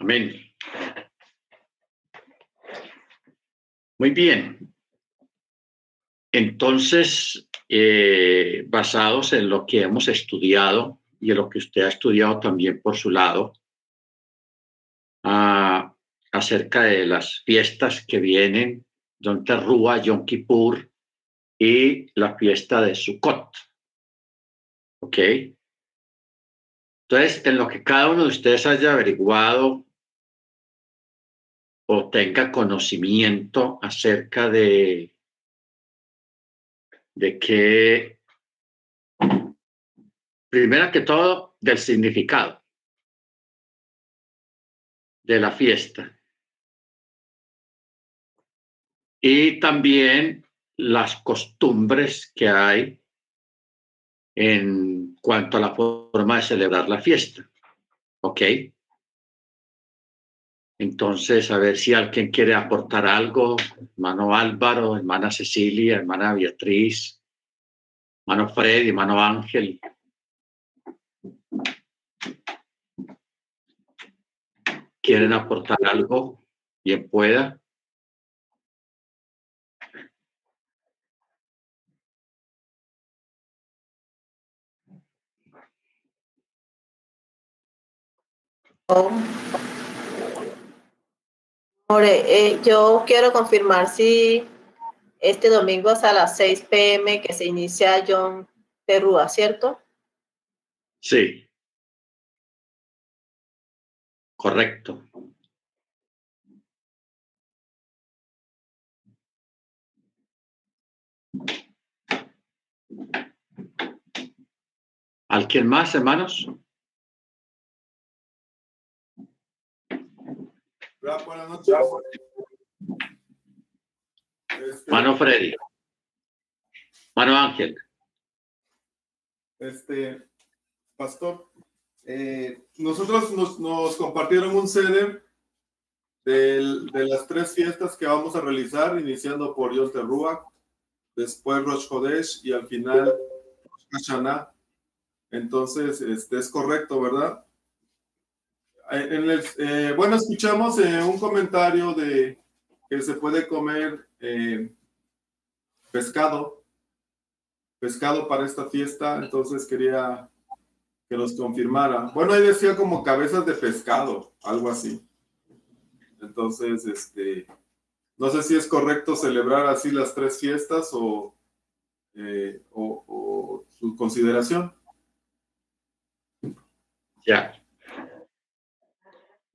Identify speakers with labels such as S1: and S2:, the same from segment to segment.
S1: Amén. Muy bien. Entonces, eh, basados en lo que hemos estudiado y en lo que usted ha estudiado también por su lado, ah, acerca de las fiestas que vienen, Yom Teruah, Yom Kippur y la fiesta de Sukkot. ¿Ok? Entonces, en lo que cada uno de ustedes haya averiguado o tenga conocimiento acerca de, de que, primero que todo, del significado de la fiesta. Y también las costumbres que hay en cuanto a la forma de celebrar la fiesta. ¿Ok? Entonces, a ver si alguien quiere aportar algo, hermano Álvaro, hermana Cecilia, hermana Beatriz, hermano Freddy, hermano Ángel. ¿Quieren aportar algo? Bien pueda.
S2: Oh. Eh, yo quiero confirmar si este domingo es a las 6 pm que se inicia John Perúa, ¿cierto?
S1: Sí. Correcto. ¿Alguien más, hermanos?
S3: Buenas noches.
S1: Este, Mano Freddy. Mano Ángel.
S3: Este, pastor, eh, nosotros nos, compartieron un ceder de, las tres fiestas que vamos a realizar, iniciando por Yom Teruah, después Rosh Chodesh y al final Rosh Hashanah. Entonces, este es correcto, ¿verdad? Eh, bueno, escuchamos eh, un comentario de que se puede comer eh, pescado, pescado para esta fiesta, entonces quería que los confirmara. Bueno, ahí decía como cabezas de pescado, algo así. Entonces, este, no sé si es correcto celebrar así las tres fiestas o, o su consideración.
S1: Ya.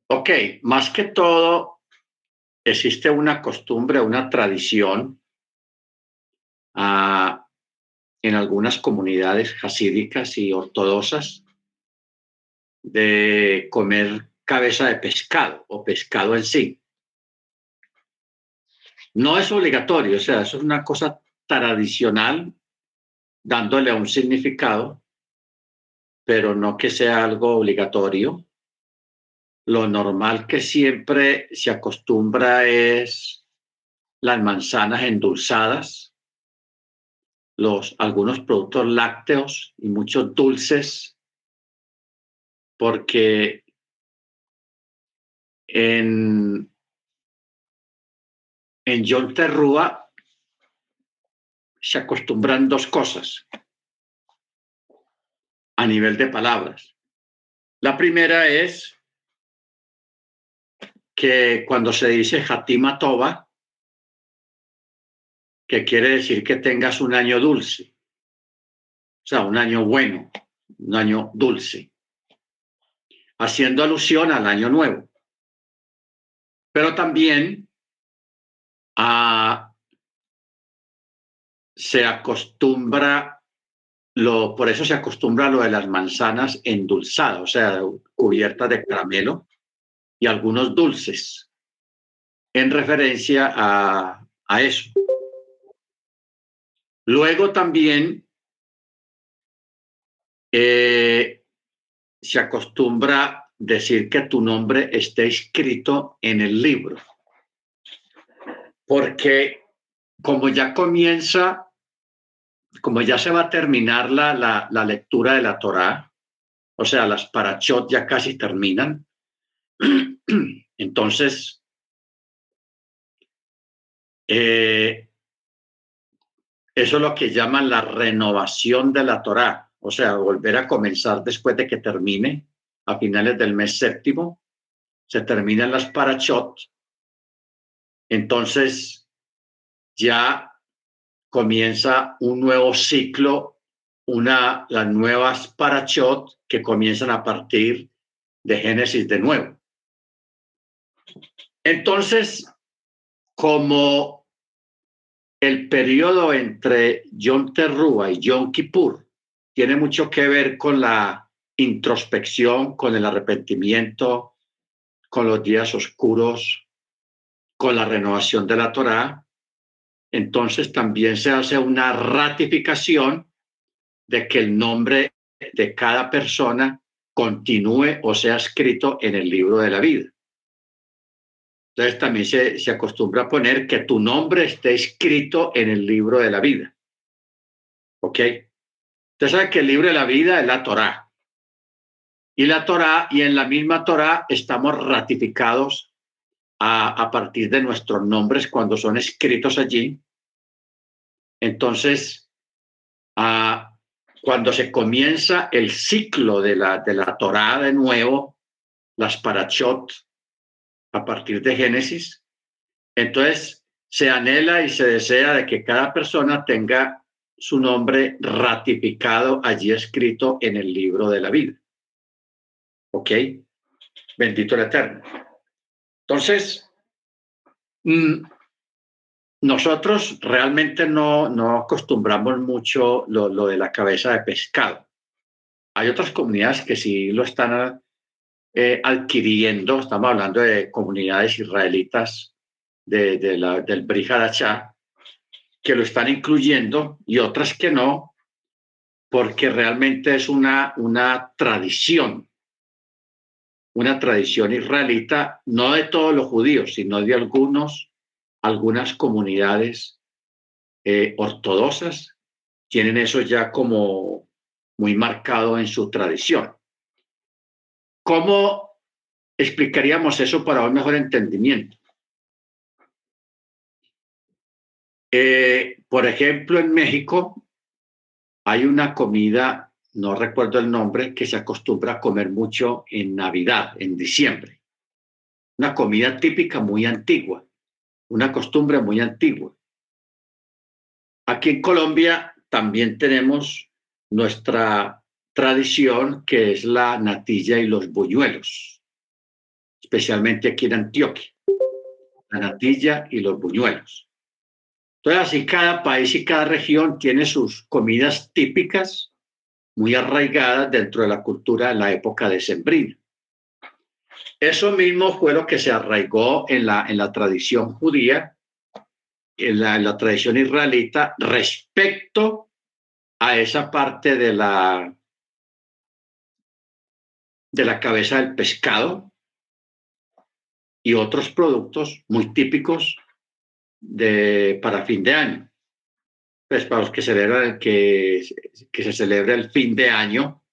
S1: Ok, más que todo, existe una costumbre, una tradición ah, en algunas comunidades hasídicas y ortodoxas de comer cabeza de pescado o pescado en sí. No es obligatorio, o sea, eso es una cosa tradicional dándole un significado, pero no que sea algo obligatorio lo normal que siempre se acostumbra es las manzanas endulzadas, los, algunos productos lácteos y muchos dulces, porque en, en John Terrúa se acostumbran dos cosas a nivel de palabras. La primera es que cuando se dice Hatima Toba, que quiere decir que tengas un año dulce, o sea, un año bueno, un año dulce, haciendo alusión al año nuevo. Pero también a, se acostumbra, lo, por eso se acostumbra lo de las manzanas endulzadas, o sea, cubiertas de caramelo, algunos dulces en referencia a, a eso. Luego también eh, se acostumbra decir que tu nombre esté escrito en el libro, porque como ya comienza, como ya se va a terminar la, la, la lectura de la Torá, o sea, las parachot ya casi terminan, Entonces, eh, eso es lo que llaman la renovación de la Torá, o sea, volver a comenzar después de que termine a finales del mes séptimo, se terminan las parachot, entonces ya comienza un nuevo ciclo, una, las nuevas parachot que comienzan a partir de Génesis de nuevo. Entonces, como el periodo entre Yom Teruah y Yom Kippur tiene mucho que ver con la introspección, con el arrepentimiento, con los días oscuros, con la renovación de la Torá, entonces también se hace una ratificación de que el nombre de cada persona continúe o sea escrito en el libro de la vida. Entonces también se, se acostumbra a poner que tu nombre esté escrito en el libro de la vida. ¿Ok? Usted sabe que el libro de la vida es la Torá. Y la Torá, y en la misma Torá estamos ratificados a, a partir de nuestros nombres cuando son escritos allí. Entonces, a, cuando se comienza el ciclo de la, de la Torá de nuevo, las parachot, a partir de Génesis. Entonces, se anhela y se desea de que cada persona tenga su nombre ratificado allí escrito en el libro de la vida. ¿Ok? Bendito el Eterno. Entonces, mm, nosotros realmente no, no acostumbramos mucho lo, lo, de la cabeza de pescado. Hay otras comunidades que sí lo están eh, adquiriendo, estamos hablando de comunidades israelitas de, de la, del que lo están incluyendo y otras que no, porque realmente es una, una tradición, una tradición israelita, no de todos los judíos, sino de algunos, algunas comunidades eh, ortodoxas, tienen eso ya como muy marcado en su tradición. ¿Cómo explicaríamos eso para un mejor entendimiento? Eh, por ejemplo, en México hay una comida, no recuerdo el nombre, que se acostumbra a comer mucho en Navidad, en diciembre. Una comida típica muy antigua, una costumbre muy antigua. Aquí en Colombia también tenemos nuestra tradición que es la natilla y los buñuelos, especialmente aquí en Antioquia, la natilla y los buñuelos. Entonces, así cada país y cada región tiene sus comidas típicas muy arraigadas dentro de la cultura de la época de Sembrina. Eso mismo fue lo que se arraigó en la, en la tradición judía, en la, en la tradición israelita, respecto a esa parte de la de la cabeza del pescado y otros productos muy típicos de, para fin de año. Pues para los que celebran que, que se celebra el fin de año,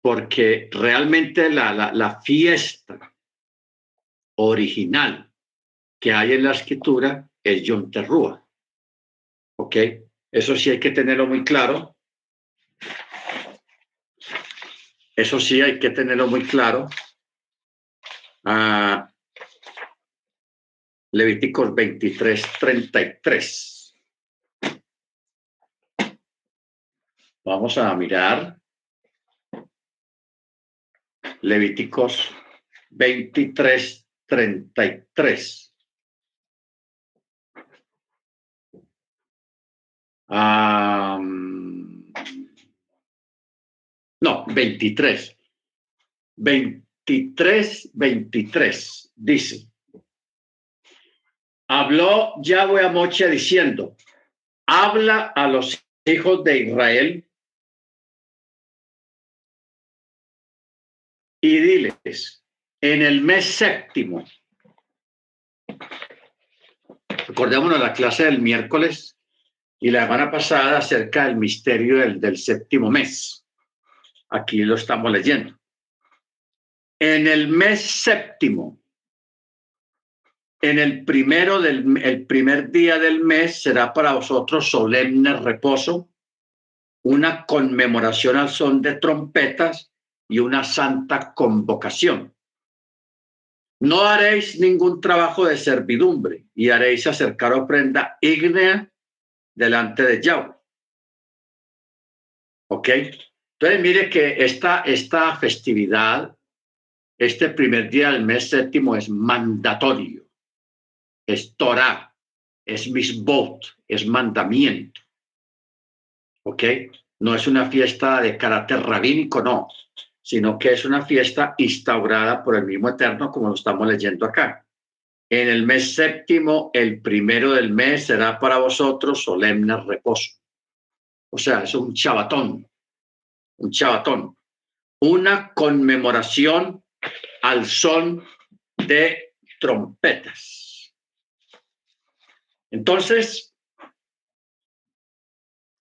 S1: porque realmente la, la, fiesta original que hay en la escritura es Yom Terrúa. ¿Ok? Eso sí hay que tenerlo muy claro Eso sí hay que tenerlo muy claro. Ah, Levíticos 23, 33. Vamos a mirar. Levíticos 23, 33. No, 23. 23, 23. Dice. Habló Yahweh a Moche diciendo, habla a los hijos de Israel y diles, en el mes séptimo, recordémonos la clase del miércoles y la semana pasada acerca del misterio del, del séptimo mes. Aquí lo estamos leyendo. En el mes séptimo, en el primero del el primer día del mes será para vosotros solemne reposo, una conmemoración al son de trompetas y una santa convocación. No haréis ningún trabajo de servidumbre y haréis acercar ofrenda ígnea delante de Yahweh. ¿Ok? Entonces, mire que esta, esta festividad, este primer día del mes séptimo es mandatorio, es Torah, es misbot, es mandamiento. ¿Ok? No es una fiesta de carácter rabínico, no sino que es una fiesta instaurada por el mismo Eterno, como lo estamos leyendo acá. En el mes séptimo, el primero del mes será para vosotros solemne reposo. O sea, es un chabatón, un chabatón, una conmemoración al son de trompetas. Entonces,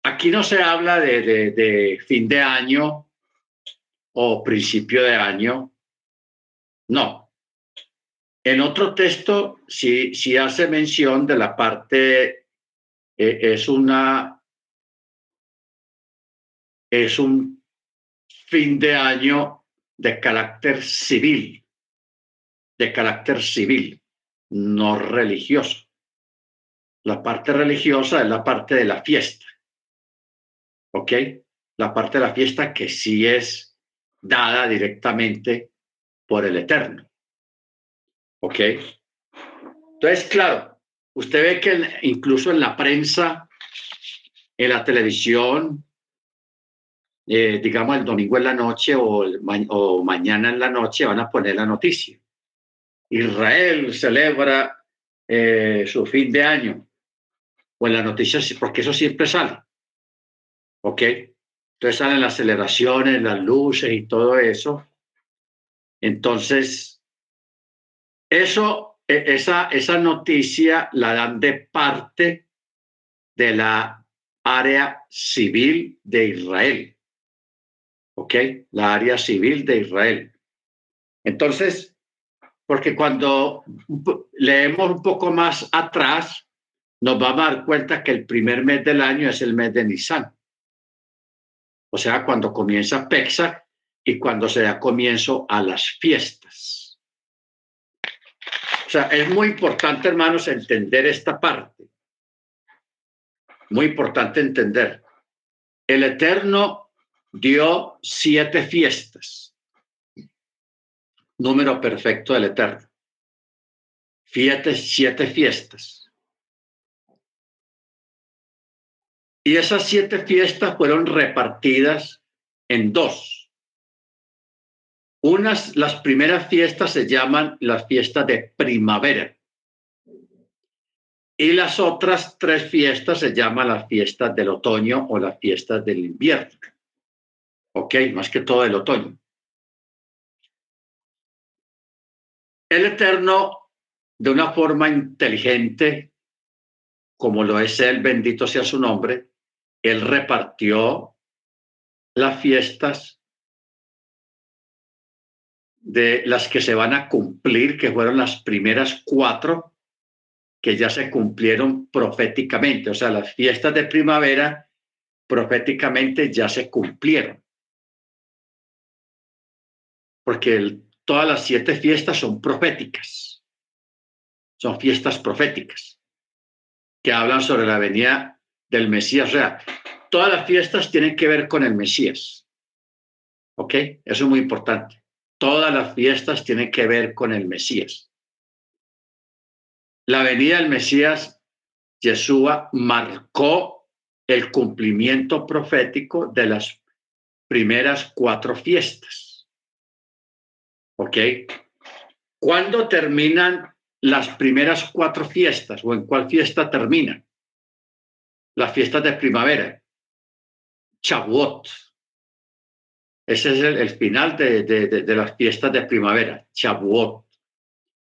S1: aquí no se habla de, de, fin de año o principio de año. No. En otro texto sí, sí hace mención de la parte, eh, es una, es un fin de año de carácter civil, de carácter civil, no religioso. La parte religiosa es la parte de la fiesta. ¿Ok? La parte de la fiesta que sí es dada directamente por el Eterno. ¿Ok? Entonces, claro, usted ve que incluso en la prensa, en la televisión, eh, digamos el domingo en la noche o, mañana en la noche van a poner la noticia. Israel celebra eh, su fin de año. O en la noticia, porque eso siempre sale. ¿Ok? Entonces salen las aceleraciones, las luces y todo eso. Entonces, eso, e, esa, esa noticia la dan de parte de la área civil de Israel. ¿Ok? La área civil de Israel. Entonces, porque cuando leemos un poco más atrás, nos vamos a dar cuenta que el primer mes del año es el mes de Nisan o sea, cuando comienza Pesach y cuando se da comienzo a las fiestas. O sea, es muy importante, hermanos, entender esta parte. Muy importante entender. El Eterno dio siete fiestas. Número perfecto del Eterno. Siete, siete fiestas. Y esas siete fiestas fueron repartidas en dos. Unas, las primeras fiestas se llaman las fiestas de primavera. Y las otras tres fiestas se llaman las fiestas del otoño o las fiestas del invierno. Ok, más que todo el otoño. El Eterno, de una forma inteligente, como lo es él, bendito sea su nombre, él repartió las fiestas de las que se van a cumplir, que fueron las primeras cuatro que ya se cumplieron proféticamente. O sea, las fiestas de primavera proféticamente ya se cumplieron. Porque todas las siete fiestas son proféticas. Son fiestas proféticas que hablan sobre la venida del Mesías. O sea, todas las fiestas tienen que ver con el Mesías. ¿Ok? Eso es muy importante. Todas las fiestas tienen que ver con el Mesías. La venida del Mesías, Yeshua, marcó el cumplimiento profético de las primeras cuatro fiestas. ¿Ok? ¿Cuándo terminan las primeras cuatro fiestas o en cuál fiesta terminan? las fiestas de primavera, Chabuot. Ese es el, final de, de, las fiestas de primavera, Chabuot.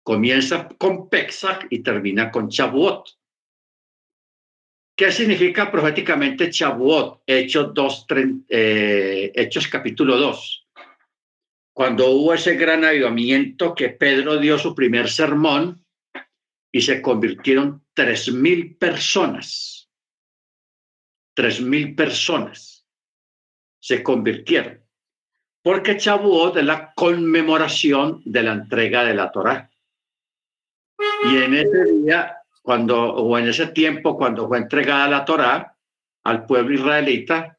S1: Comienza con Pesach y termina con Chabuot. ¿Qué significa proféticamente Chabuot? Hechos, 2, eh, Hechos capítulo 2. Cuando hubo ese gran avivamiento que Pedro dio su primer sermón y se convirtieron tres mil personas. Tres mil personas se convirtieron. Porque Chabuot es la conmemoración de la entrega de la Torá. Y en ese día, cuando, o en ese tiempo, cuando fue entregada la Torá al pueblo israelita,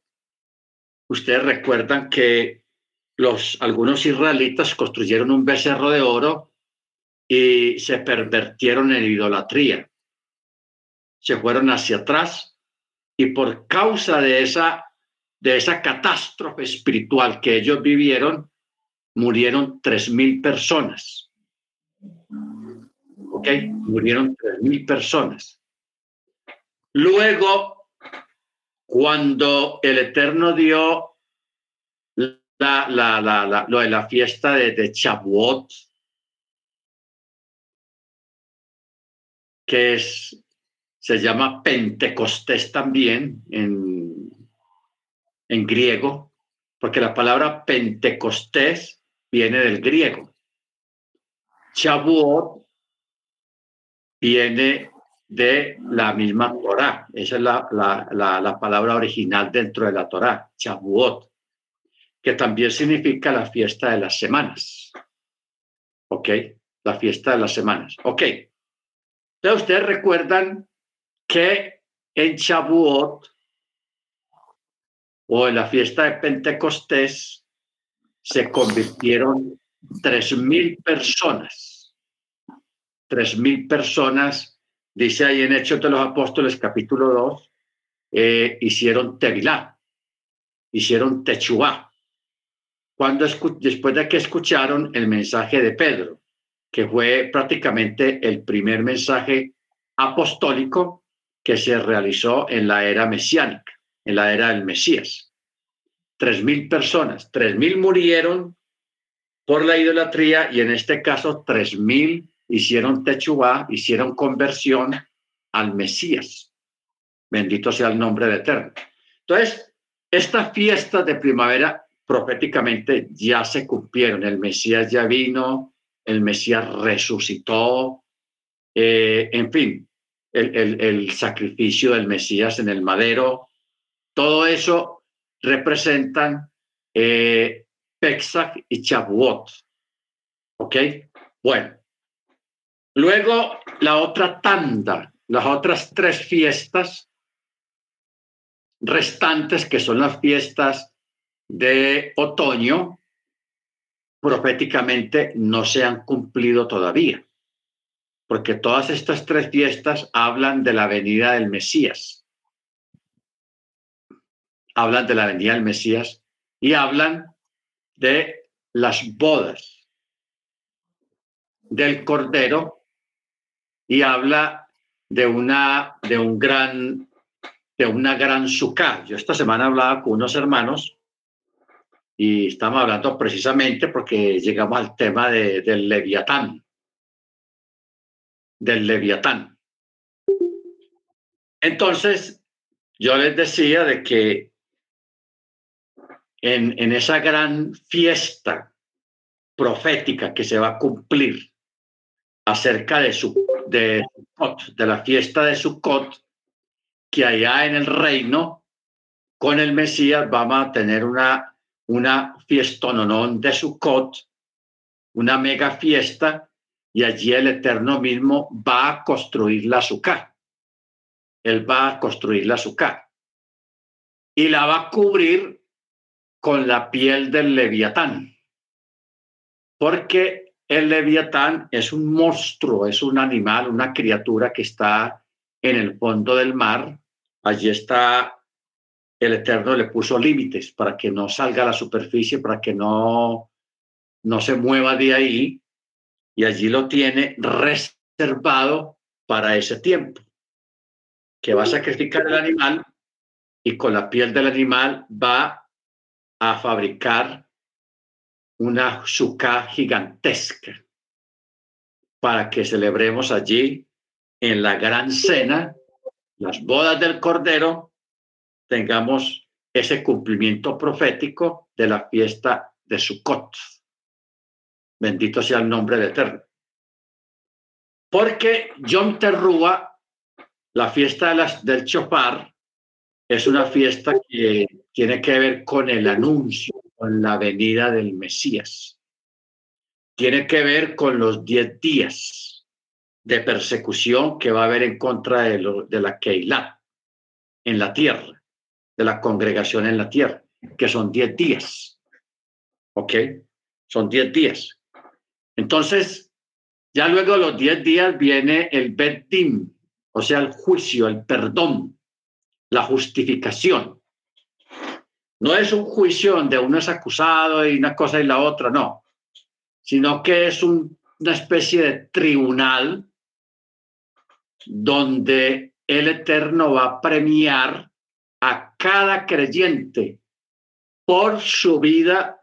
S1: ustedes recuerdan que los, algunos israelitas construyeron un becerro de oro y se pervertieron en idolatría. Se fueron hacia atrás y por causa de esa, de esa catástrofe espiritual que ellos vivieron, murieron tres mil personas. ¿Ok? Murieron tres mil personas. Luego, cuando el Eterno dio la, la, la, lo de la fiesta de, de Chabuot, que es, se llama Pentecostés también en, en griego, porque la palabra Pentecostés viene del griego. Chabuot viene de la misma Torah. Esa es la, la, la, palabra original dentro de la Torah, Chabuot que también significa la fiesta de las semanas. ¿Ok? La fiesta de las semanas. ¿Ok? Entonces ustedes recuerdan que en Shavuot o en la fiesta de Pentecostés se convirtieron tres mil personas. Tres mil personas, dice ahí en Hechos de los Apóstoles capítulo 2, eh, hicieron Tevilá, hicieron Techuá cuando después de que escucharon el mensaje de Pedro, que fue prácticamente el primer mensaje apostólico que se realizó en la era mesiánica, en la era del Mesías. Tres mil personas, tres mil murieron por la idolatría y en este caso tres mil hicieron techubá, hicieron conversión al Mesías. Bendito sea el nombre de Eterno. Entonces, esta fiesta de primavera proféticamente ya se cumplieron. El Mesías ya vino, el Mesías resucitó, eh, en fin, el, sacrificio del Mesías en el madero, todo eso representan eh, y Chabuot. ¿Ok? Bueno. Luego, la otra tanda, las otras tres fiestas restantes, que son las fiestas de otoño proféticamente no se han cumplido todavía, porque todas estas tres fiestas hablan de la venida del Mesías. Hablan de la venida del Mesías y hablan de las bodas del Cordero y habla de una de un gran de una gran. Yo esta semana hablaba con unos hermanos y estamos hablando precisamente porque llegamos al tema de, del leviatán, del leviatán. Entonces, yo les decía de que en, en esa gran fiesta profética que se va a cumplir acerca de, su, de, de la fiesta de Sukkot, que allá en el reino, con el Mesías, vamos a tener una una fiestononón de Sukkot, una mega fiesta, y allí el Eterno mismo va a construir la Sukkah. Él va a construir la Sukkah. Y la va a cubrir con la piel del leviatán. Porque el leviatán es un monstruo, es un animal, una criatura que está en el fondo del mar. Allí está el Eterno le puso límites para que no salga a la superficie, para que no, no se mueva de ahí, y allí lo tiene reservado para ese tiempo, que va a sacrificar el animal y con la piel del animal va a fabricar una suka gigantesca para que celebremos allí en la gran cena las bodas del Cordero tengamos ese cumplimiento profético de la fiesta de Sukkot. Bendito sea el nombre de Eterno. Porque Yom Terrúa, la fiesta del Chopar, es una fiesta que tiene que ver con el anuncio, con la venida del Mesías. Tiene que ver con los diez días de persecución que va a haber en contra de, de la Keilah en la tierra, de la congregación en la tierra, que son diez días. ¿Ok? Son diez días. Entonces, ya luego de los diez días viene el Betim, o sea, el juicio, el perdón, la justificación. No es un juicio donde uno es acusado y una cosa y la otra, no, sino que es una especie de tribunal donde el Eterno va a premiar a cada creyente por su vida,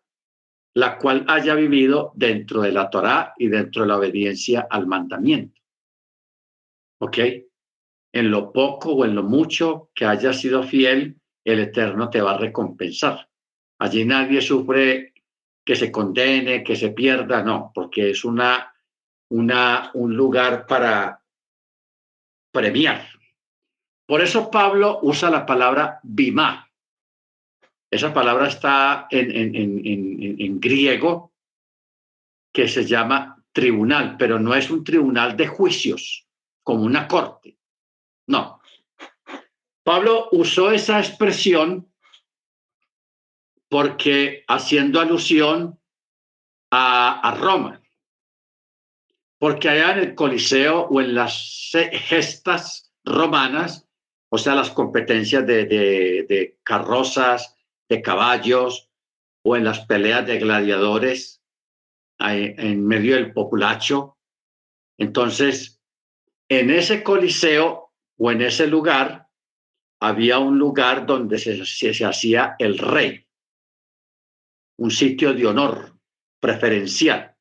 S1: la cual haya vivido dentro de la Torá y dentro de la obediencia al mandamiento. ¿Ok? En lo poco o en lo mucho que haya sido fiel, el Eterno te va a recompensar. Allí nadie sufre que se condene, que se pierda, no, porque es una, una, un lugar para premiar. Por eso Pablo usa la palabra bimá. Esa palabra está en, en, griego que se llama tribunal, pero no es un tribunal de juicios, como una corte. No. Pablo usó esa expresión porque haciendo alusión a, a, Roma, porque allá en el Coliseo o en las gestas romanas o sea, las competencias de, carrozas, de caballos o en las peleas de gladiadores en medio del populacho. Entonces, en ese coliseo o en ese lugar había un lugar donde se, se hacía el rey, un sitio de honor preferencial.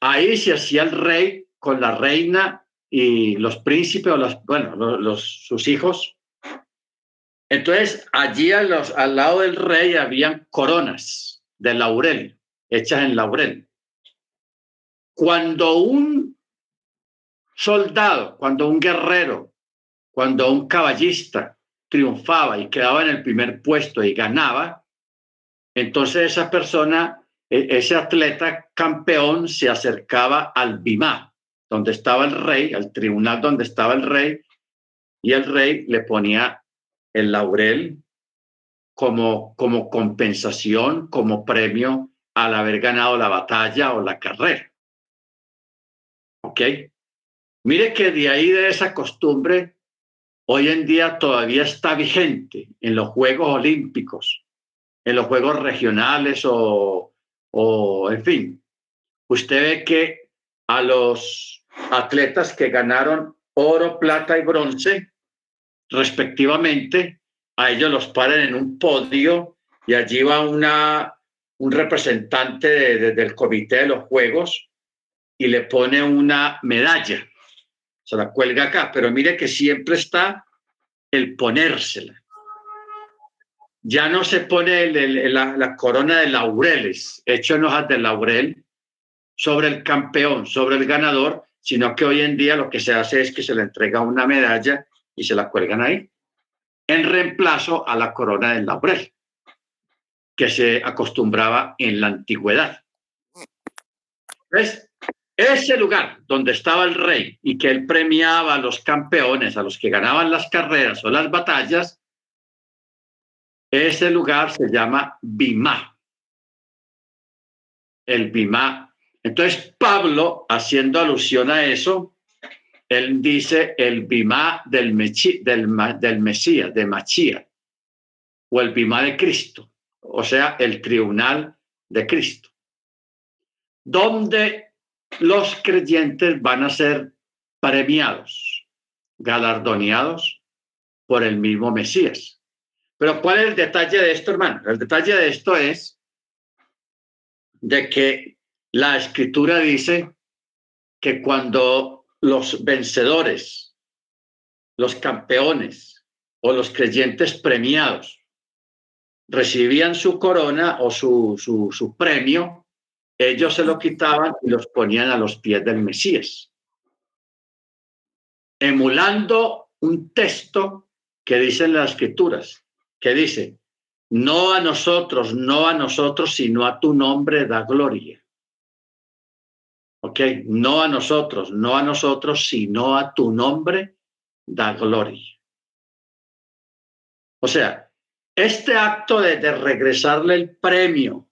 S1: Ahí se hacía el rey con la reina y los príncipes o los, bueno, los, sus hijos. Entonces, allí a los, al lado del rey habían coronas de laurel, hechas en laurel. Cuando un soldado, cuando un guerrero, cuando un caballista triunfaba y quedaba en el primer puesto y ganaba, entonces esa persona, e, ese atleta campeón se acercaba al bimá, donde estaba el rey, al tribunal donde estaba el rey, y el rey le ponía el laurel como, como compensación, como premio al haber ganado la batalla o la carrera. ¿Ok? Mire que de ahí de esa costumbre, hoy en día todavía está vigente en los Juegos Olímpicos, en los Juegos regionales o, o en fin. Usted ve que a los atletas que ganaron oro, plata y bronce, respectivamente. A ellos los paran en un podio y allí va una, un representante del comité de los Juegos y le pone una medalla. Se la cuelga acá, pero mire que siempre está el ponérsela. Ya no se pone la, la, corona de laureles, hecho en hojas de laurel, sobre el campeón, sobre el ganador, sino que hoy en día lo que se hace es que se le entrega una medalla y se la cuelgan ahí, en reemplazo a la corona del laurel, que se acostumbraba en la antigüedad. ¿Ves? Ese lugar donde estaba el rey y que él premiaba a los campeones, a los que ganaban las carreras o las batallas, ese lugar se llama Bimá. El Bimá entonces, Pablo, haciendo alusión a eso, él dice el bimá del, del, Mesías, de Machía, o el bimá de Cristo, o sea, el tribunal de Cristo, donde los creyentes van a ser premiados, galardoneados por el mismo Mesías. Pero ¿cuál es el detalle de esto, hermano? El detalle de esto es de que la escritura dice que cuando los vencedores, los campeones o los creyentes premiados recibían su corona o su, su, premio, ellos se lo quitaban y los ponían a los pies del Mesías, emulando un texto que dicen las escrituras, que dice, no a nosotros, no a nosotros, sino a tu nombre da gloria. ¿Ok? No a nosotros, no a nosotros, sino a tu nombre da gloria. O sea, este acto de, regresarle el premio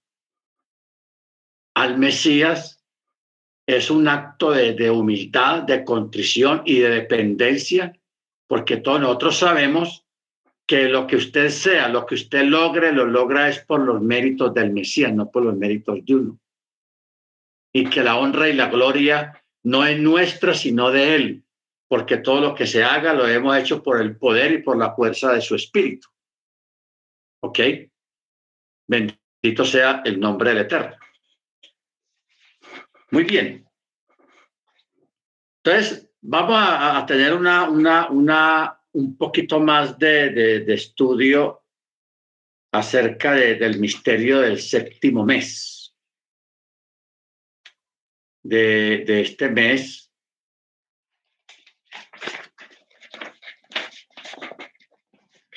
S1: al Mesías es un acto de, de, humildad, de contrición y de dependencia, porque todos nosotros sabemos que lo que usted sea, lo que usted logre, lo logra es por los méritos del Mesías, no por los méritos de uno. Y que la honra y la gloria no es nuestra, sino de Él, porque todo lo que se haga lo hemos hecho por el poder y por la fuerza de su espíritu. ¿Ok? Bendito sea el nombre del Eterno. Muy bien. Entonces, vamos a, tener una, una, un poquito más de, de, estudio acerca de, del misterio del séptimo mes. De, de este mes.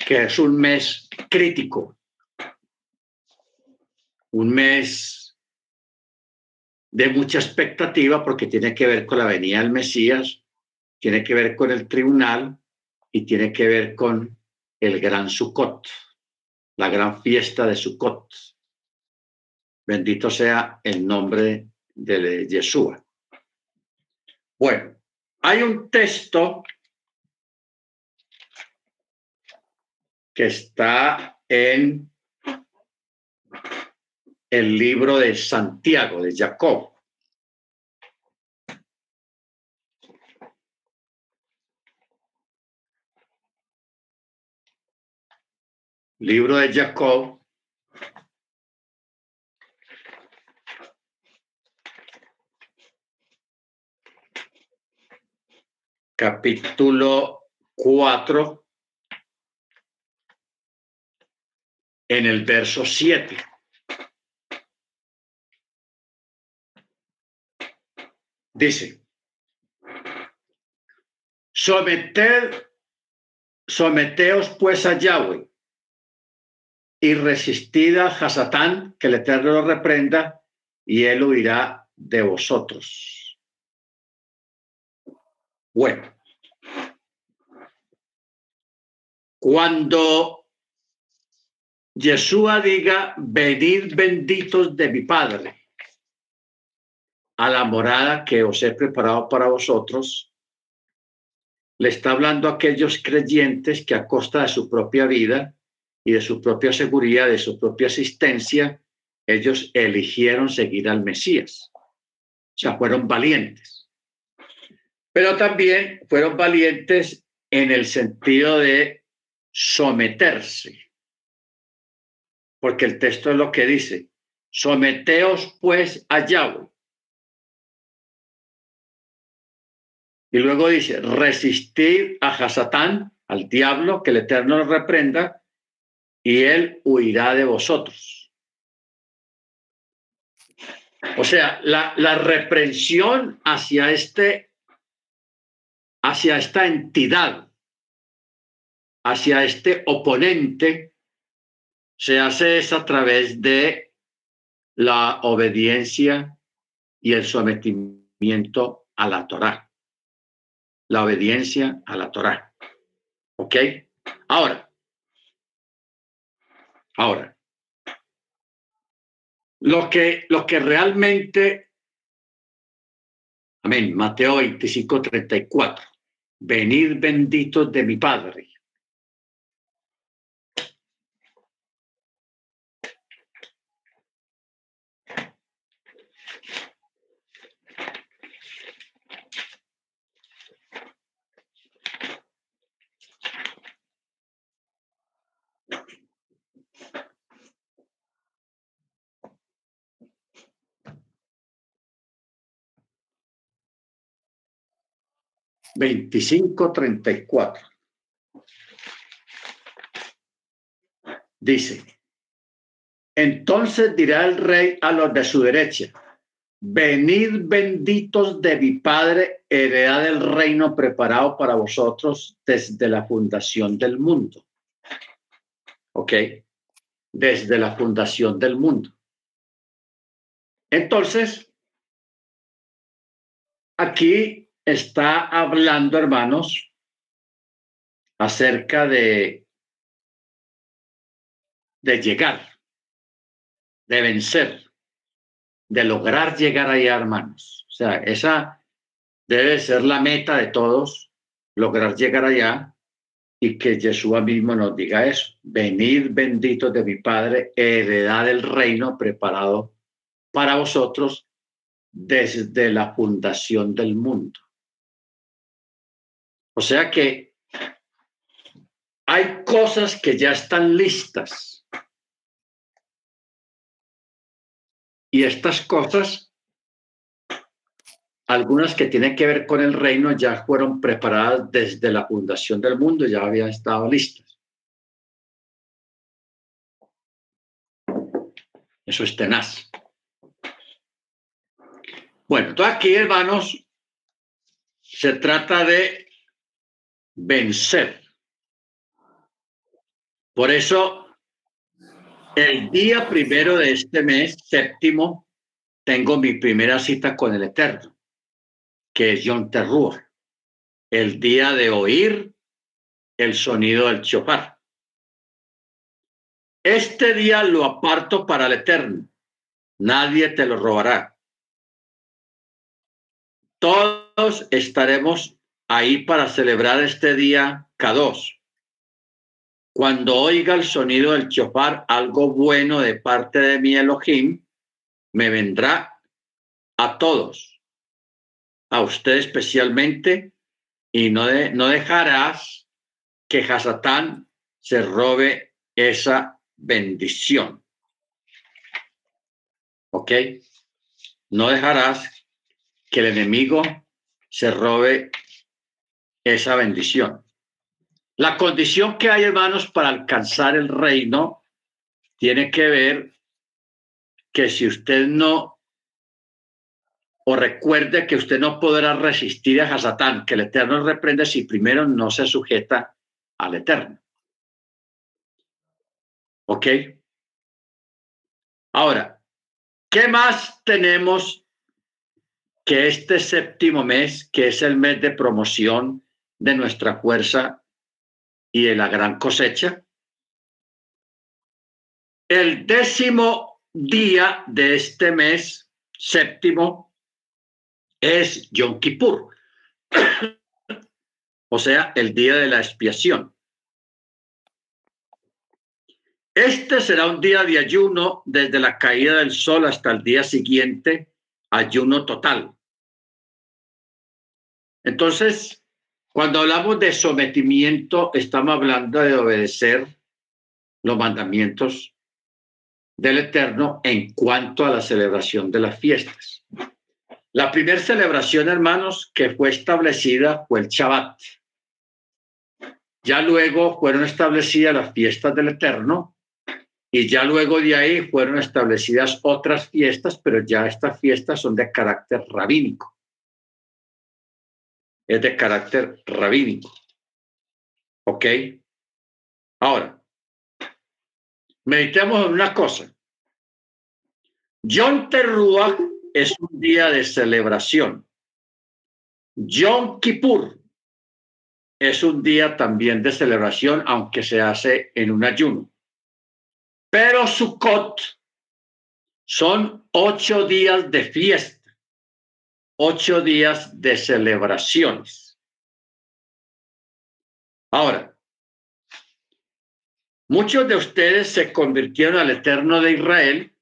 S1: que es un mes crítico, un mes de mucha expectativa porque tiene que ver con la venida del Mesías, tiene que ver con el tribunal y tiene que ver con el gran Sukkot, la gran fiesta de Sukkot. Bendito sea el nombre de Yeshua. Bueno, hay un texto que está en el libro de Santiago, de Jacob. Libro de Jacob. Capítulo 4. En el verso 7. Dice, someted, someteos pues a Yahweh y resistid a Hasatán, que el Eterno lo reprenda, y él huirá de vosotros. Bueno, cuando Yeshua diga, venid benditos de mi Padre a la morada que os he preparado para vosotros, le está hablando a aquellos creyentes que a costa de su propia vida y de su propia seguridad, de su propia asistencia, ellos eligieron seguir al Mesías. O sea, fueron valientes. Pero también fueron valientes en el sentido de someterse. Porque el texto es lo que dice, someteos pues a Yahweh Y luego dice, resistir a Hasatán, al diablo, que el Eterno reprenda, y él huirá de vosotros. O sea, la, la reprensión hacia este, hacia esta entidad, hacia este oponente, se hace es a través de la obediencia y el sometimiento a la Torá la obediencia a la Torá. ¿Ok? Ahora, ahora, lo que, lo que realmente, amén, Mateo 25, 34, venid benditos de mi Padre. Veinticinco treinta y cuatro. Dice, entonces dirá el rey a los de su derecha, venid benditos de mi Padre, heredad del reino preparado para vosotros desde la fundación del mundo. ¿Ok? Desde la fundación del mundo. Entonces, aquí está hablando, hermanos, acerca de, de llegar, de vencer, de lograr llegar allá, hermanos. O sea, esa debe ser la meta de todos, lograr llegar allá y que Jesús mismo nos diga eso. Venid benditos de mi Padre, heredad del reino preparado para vosotros desde la fundación del mundo. O sea que hay cosas que ya están listas. Y estas cosas, algunas que tienen que ver con el reino, ya fueron preparadas desde la fundación del mundo, ya habían estado listas. Eso es tenaz. Bueno, entonces aquí, hermanos, se trata de vencer. Por eso, el día primero de este mes, séptimo, tengo mi primera cita con el Eterno, que es John Terrua, el día de oír el sonido del chofar. Este día lo aparto para el Eterno, nadie te lo robará todos estaremos ahí para celebrar este día K2. Cuando oiga el sonido del chofar, algo bueno de parte de mi Elohim, me vendrá a todos, a usted especialmente, y no, no dejarás que Hasatán se robe esa bendición. ¿Ok? No dejarás que el enemigo se robe esa bendición. La condición que hay, hermanos, para alcanzar el reino tiene que ver que si usted no, o recuerde que usted no podrá resistir a Satán, que el Eterno reprende si primero no se sujeta al Eterno. ¿Ok? Ahora, ¿qué más tenemos que este séptimo mes, que es el mes de promoción de nuestra fuerza y de la gran cosecha, el décimo día de este mes séptimo es Yom Kippur, o sea, el día de la expiación. Este será un día de ayuno desde la caída del sol hasta el día siguiente, ayuno total. Entonces, cuando hablamos de sometimiento, estamos hablando de obedecer los mandamientos del Eterno en cuanto a la celebración de las fiestas. La primera celebración, hermanos, que fue establecida fue el Shabbat. Ya luego fueron establecidas las fiestas del Eterno y ya luego de ahí fueron establecidas otras fiestas, pero ya estas fiestas son de carácter rabínico es de carácter rabínico. ¿Ok? Ahora, meditemos en una cosa. Yom Teruah es un día de celebración. Yom Kippur es un día también de celebración, aunque se hace en un ayuno. Pero Sukkot son ocho días de fiesta ocho días de celebraciones. Ahora, muchos de ustedes se convirtieron al Eterno de Israel,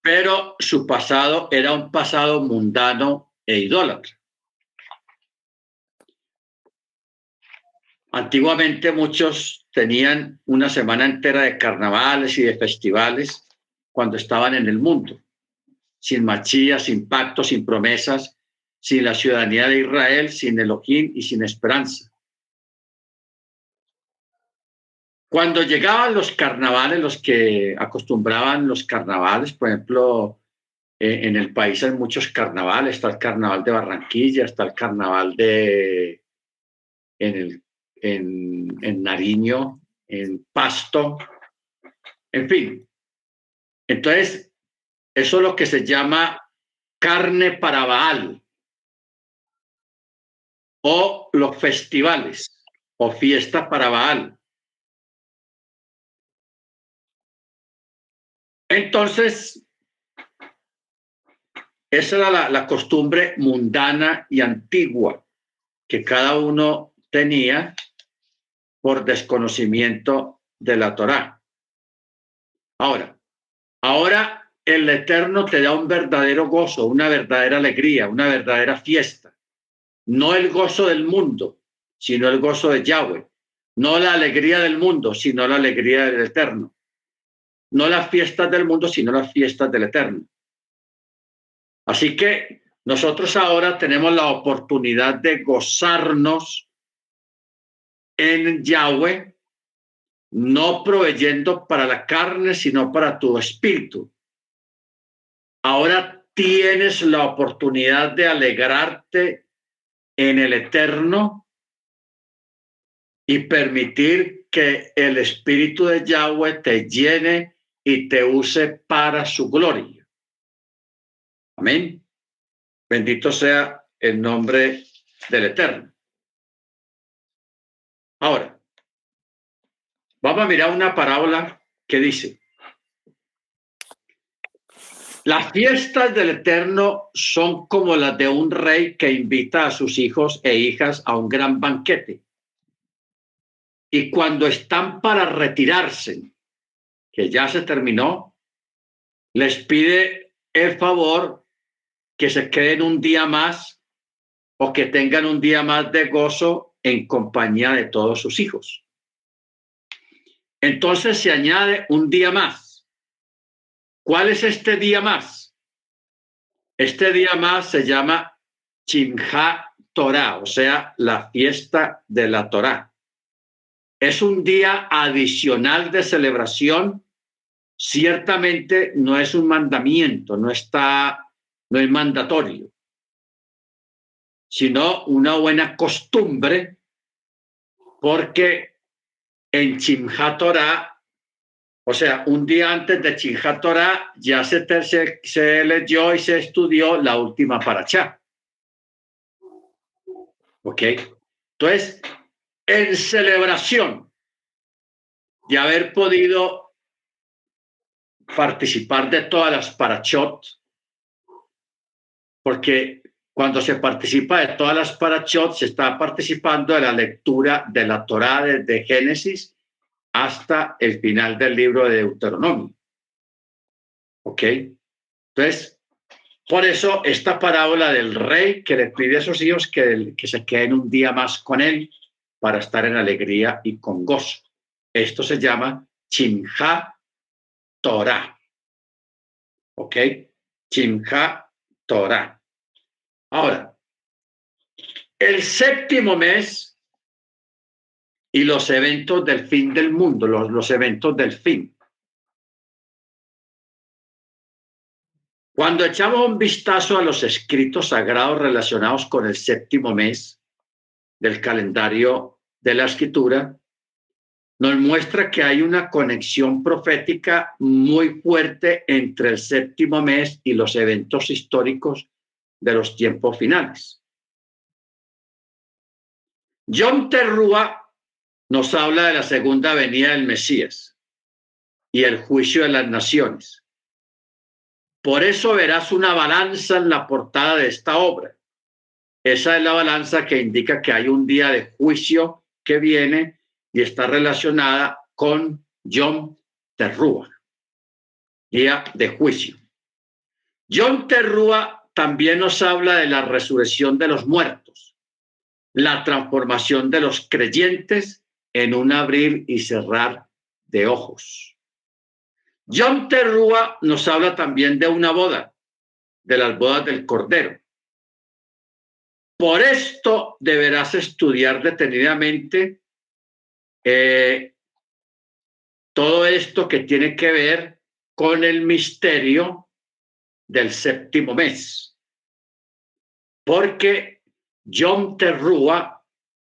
S1: pero su pasado era un pasado mundano e idólatra. Antiguamente muchos tenían una semana entera de carnavales y de festivales cuando estaban en el mundo sin machía, sin pacto, sin promesas, sin la ciudadanía de Israel, sin Elohim y sin esperanza. Cuando llegaban los carnavales, los que acostumbraban los carnavales, por ejemplo, eh, en el país hay muchos carnavales, está el carnaval de Barranquilla, está el carnaval de en, el, en, en Nariño, en Pasto, en fin. Entonces, eso es lo que se llama carne para Baal o los festivales o fiestas para Baal. Entonces, esa era la, costumbre mundana y antigua que cada uno tenía por desconocimiento de la Torá. Ahora, ahora el Eterno te da un verdadero gozo, una verdadera alegría, una verdadera fiesta. No el gozo del mundo, sino el gozo de Yahweh. No la alegría del mundo, sino la alegría del Eterno no las fiestas del mundo, sino las fiestas del Eterno. Así que nosotros ahora tenemos la oportunidad de gozarnos en Yahweh, no proveyendo para la carne, sino para tu espíritu. Ahora tienes la oportunidad de alegrarte en el Eterno y permitir que el espíritu de Yahweh te llene y te use para su gloria. Amén. Bendito sea el nombre del Eterno. Ahora, vamos a mirar una parábola que dice, las fiestas del Eterno son como las de un rey que invita a sus hijos e hijas a un gran banquete. Y cuando están para retirarse, que ya se terminó, les pide el favor que se queden un día más o que tengan un día más de gozo en compañía de todos sus hijos. Entonces se añade un día más. ¿Cuál es este día más? Este día más se llama Chimha Torah, o sea, la fiesta de la Torah. Es un día adicional de celebración ciertamente no es un mandamiento, no está, no es mandatorio, sino una buena costumbre, porque en Chimhat o sea, un día antes de Chimhat ya se, leyó y se estudió la última paracha. ¿Ok? Entonces, en celebración de haber podido participar de todas las parachot, porque cuando se participa de todas las parachot, se está participando de la lectura de la Torá desde Génesis hasta el final del libro de Deuteronomio. ¿Ok? Entonces, por eso esta parábola del rey que le pide a sus hijos que, que se queden un día más con él para estar en alegría y con gozo. Esto se llama Chimha Torah. ¿Ok? Chimha Torah. Ahora, el séptimo mes y los eventos del fin del mundo, los, los eventos del fin. Cuando echamos un vistazo a los escritos sagrados relacionados con el séptimo mes del calendario de la escritura, nos muestra que hay una conexión profética muy fuerte entre el séptimo mes y los eventos históricos de los tiempos finales. John Terrúa nos habla de la segunda venida del Mesías y el juicio de las naciones. Por eso verás una balanza en la portada de esta obra. Esa es la balanza que indica que hay un día de juicio que viene y está relacionada con John Terrúa, día de juicio. John Terrúa también nos habla de la resurrección de los muertos, la transformación de los creyentes en un abrir y cerrar de ojos. John Terrúa nos habla también de una boda, de las bodas del Cordero. Por esto deberás estudiar detenidamente eh, todo esto que tiene que ver con el misterio del séptimo mes. Porque Yom Terrúa,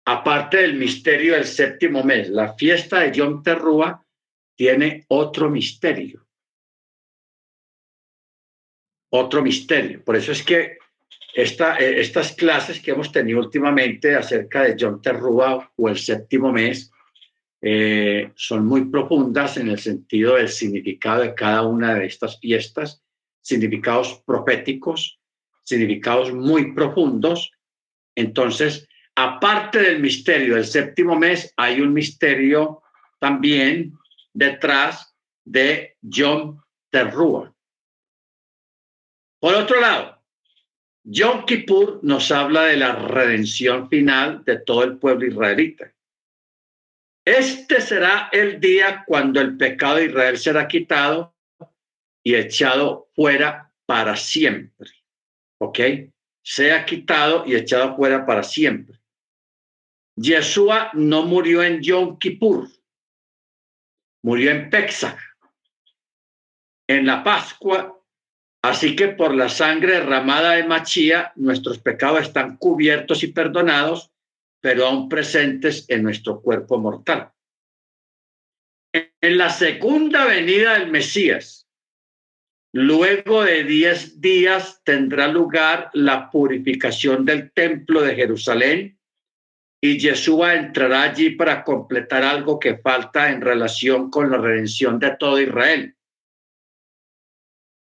S1: aparte del misterio del séptimo mes, la fiesta de Yom Terrúa tiene otro misterio. Otro misterio. Por eso es que eh, estas clases que hemos tenido últimamente acerca de Yom Terrúa o el séptimo mes eh, son muy profundas en el sentido del significado de cada una de estas fiestas, significados proféticos, significados muy profundos. Entonces, aparte del misterio del séptimo mes, hay un misterio también detrás de Yom Terrúa. Por otro lado, Yom Kippur nos habla de la redención final de todo el pueblo israelita. Este será el día cuando el pecado de Israel será quitado y echado fuera para siempre. ¿Ok? Sea quitado y echado fuera para siempre. Yeshua no murió en Yom Kippur, murió en Pesach, en la Pascua. Así que por la sangre derramada de Machía, nuestros pecados están cubiertos y perdonados, pero aún presentes en nuestro cuerpo mortal. En la segunda venida del Mesías, luego de diez días, tendrá lugar la purificación del templo de Jerusalén y Yeshua entrará allí para completar algo que falta en relación con la redención de todo Israel.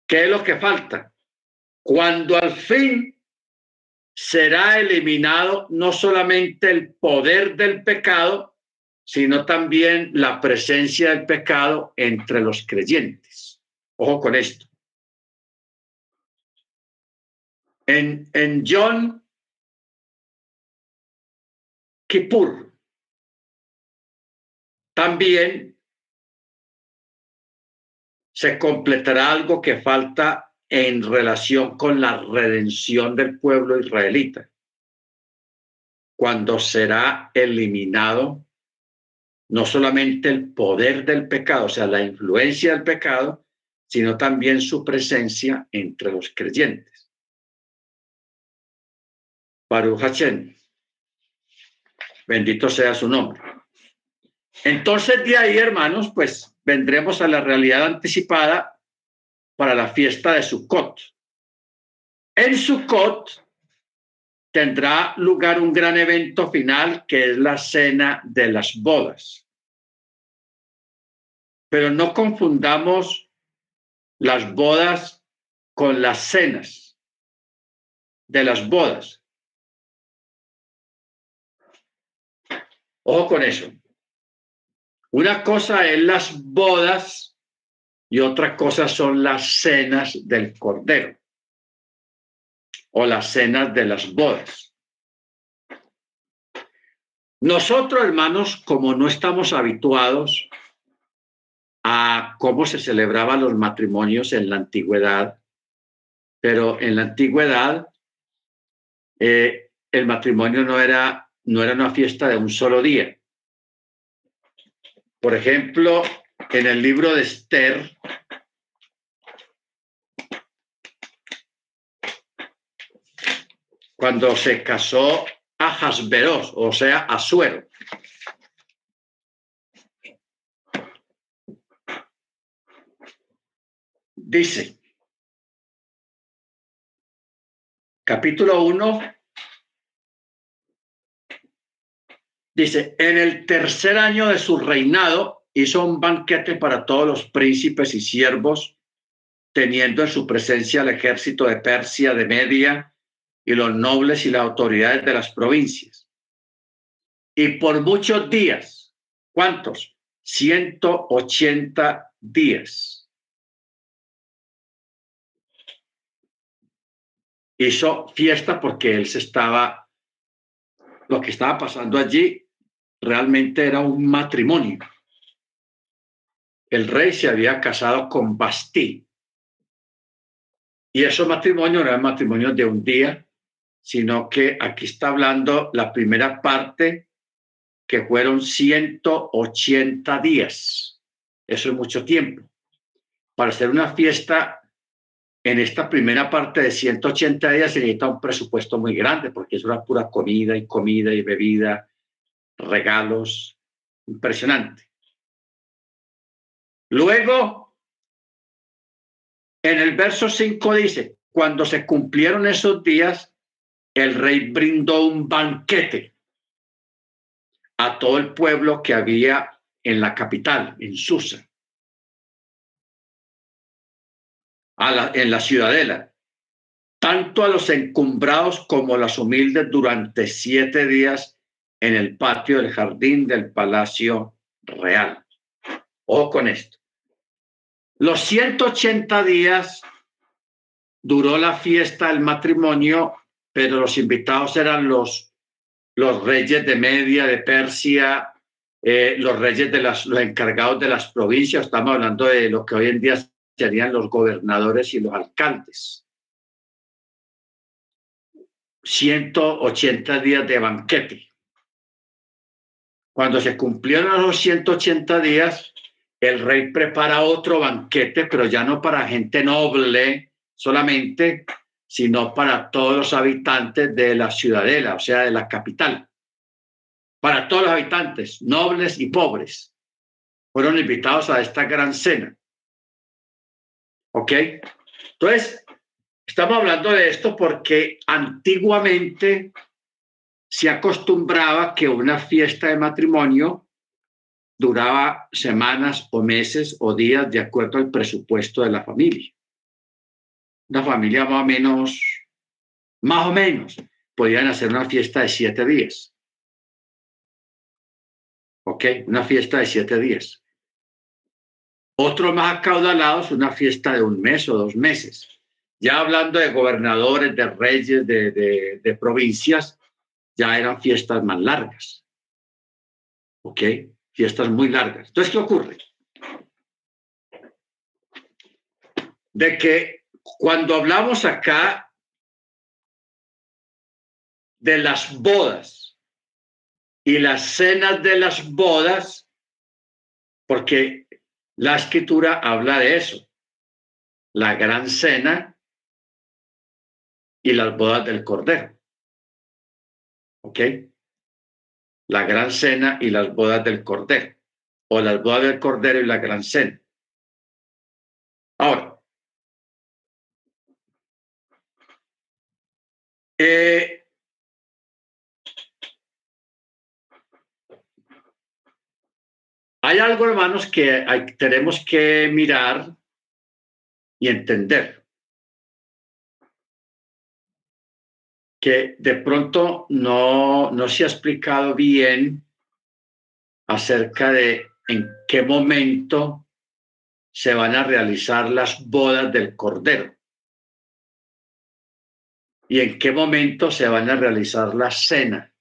S1: ¿Qué es lo que falta? Cuando al fin será eliminado no solamente el poder del pecado, sino también la presencia del pecado entre los creyentes. Ojo con esto. En, en John Kippur. También se completará algo que falta en relación con la redención del pueblo israelita, cuando será eliminado no solamente el poder del pecado, o sea, la influencia del pecado, sino también su presencia entre los creyentes. Baruch Hashem. Bendito sea su nombre. Entonces de ahí, hermanos, pues vendremos a la realidad anticipada para la fiesta de Sukkot. En Sukkot tendrá lugar un gran evento final que es la cena de las bodas. Pero no confundamos las bodas con las cenas de las bodas. Ojo con eso. Una cosa es las bodas y otra cosa son las cenas del Cordero o las cenas de las bodas. Nosotros, hermanos, como no estamos habituados a cómo se celebraban los matrimonios en la antigüedad, pero en la antigüedad eh, el matrimonio no era no era una fiesta de un solo día. Por ejemplo, en el libro de Esther, cuando se casó a Hasberos, o sea, a Suero. Dice, capítulo 1, Dice, en el tercer año de su reinado hizo un banquete para todos los príncipes y siervos, teniendo en su presencia el ejército de Persia, de Media, y los nobles y las autoridades de las provincias. Y por muchos días, ¿cuántos? 180 días. Hizo fiesta porque él se estaba, lo que estaba pasando allí realmente era un matrimonio. El rey se había casado con Bastí. Y esos matrimonios no eran matrimonios de un día, sino que aquí está hablando la primera parte, que fueron 180 días. Eso es mucho tiempo. Para hacer una fiesta en esta primera parte de 180 días se necesita un presupuesto muy grande porque es una pura comida y comida y bebida, regalos, impresionante. Luego, en el verso 5 dice, cuando se cumplieron esos días, el rey brindó un banquete a todo el pueblo que había en la capital, en Susa, en la ciudadela, tanto a los encumbrados como a los humildes durante siete días en el patio del jardín del palacio real. Ojo con esto. Los 180 días duró la fiesta del matrimonio, pero los invitados eran los, los reyes de Media, de Persia, eh, los reyes de las, los encargados de las provincias, estamos hablando de lo que hoy en día serían los gobernadores y los alcaldes. 180 días de banquete. Cuando se cumplieron los 180 días, el rey prepara otro banquete, pero ya no para gente noble solamente, sino para todos los habitantes de la ciudadela, o sea, de la capital para todos los habitantes, nobles y pobres, fueron invitados a esta gran cena. ¿Ok? Entonces, estamos hablando de esto porque antiguamente se acostumbraba que una fiesta de matrimonio duraba semanas o meses o días de acuerdo al presupuesto de la familia. Una familia más o menos, más o menos, podían hacer una fiesta de siete días. ¿ok? Una fiesta de siete días. Otro más acaudalado es una fiesta de un mes o dos meses. Ya hablando de gobernadores, de reyes, de, de provincias, ya eran fiestas más largas. ¿Ok? Fiestas muy largas. Entonces, ¿qué ocurre? De que cuando hablamos acá de las bodas, y las cenas de las bodas, porque la escritura habla de eso, la gran cena y las bodas del Cordero. ¿Ok? La gran cena y las bodas del Cordero, o las bodas del Cordero y la gran cena. Ahora, eh, Hay algo, hermanos, que tenemos que mirar y entender. Que de pronto no, no se ha explicado bien acerca de en qué momento se van a realizar las bodas del Cordero y en qué momento se van a realizar la cena,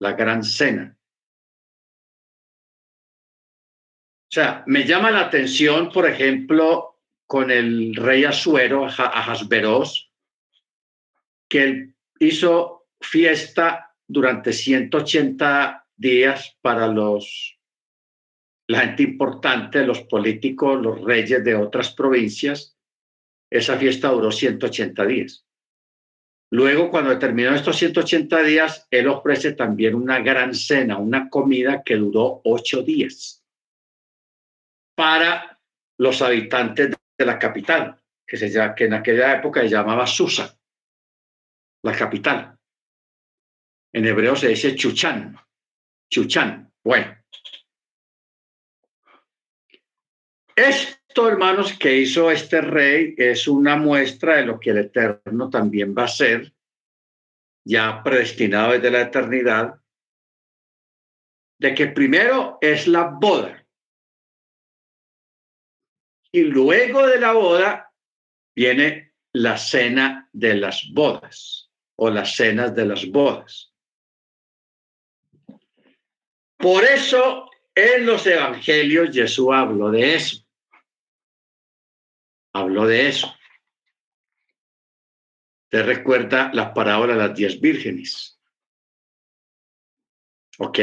S1: la gran cena. O sea, me llama la atención, por ejemplo, con el rey Asuero, Ahasveros, que él hizo fiesta durante 180 días para los la gente importante, los políticos, los reyes de otras provincias. Esa fiesta duró 180 días. Luego, cuando terminó estos 180 días, él ofrece también una gran cena, una comida que duró ocho días para los habitantes de la capital, que, se, que en aquella época se llamaba Susa, la capital. En hebreo se dice Chuchán, Chuchán. Bueno. Esto, hermanos, que hizo este rey es una muestra de lo que el Eterno también va a ser, ya predestinado desde la eternidad, de que primero es la boda y luego de la boda viene la cena de las bodas o las cenas de las bodas. Por eso en los evangelios Jesús habló de eso. Habló de eso. Te recuerda la parábola de las diez vírgenes. ¿Ok?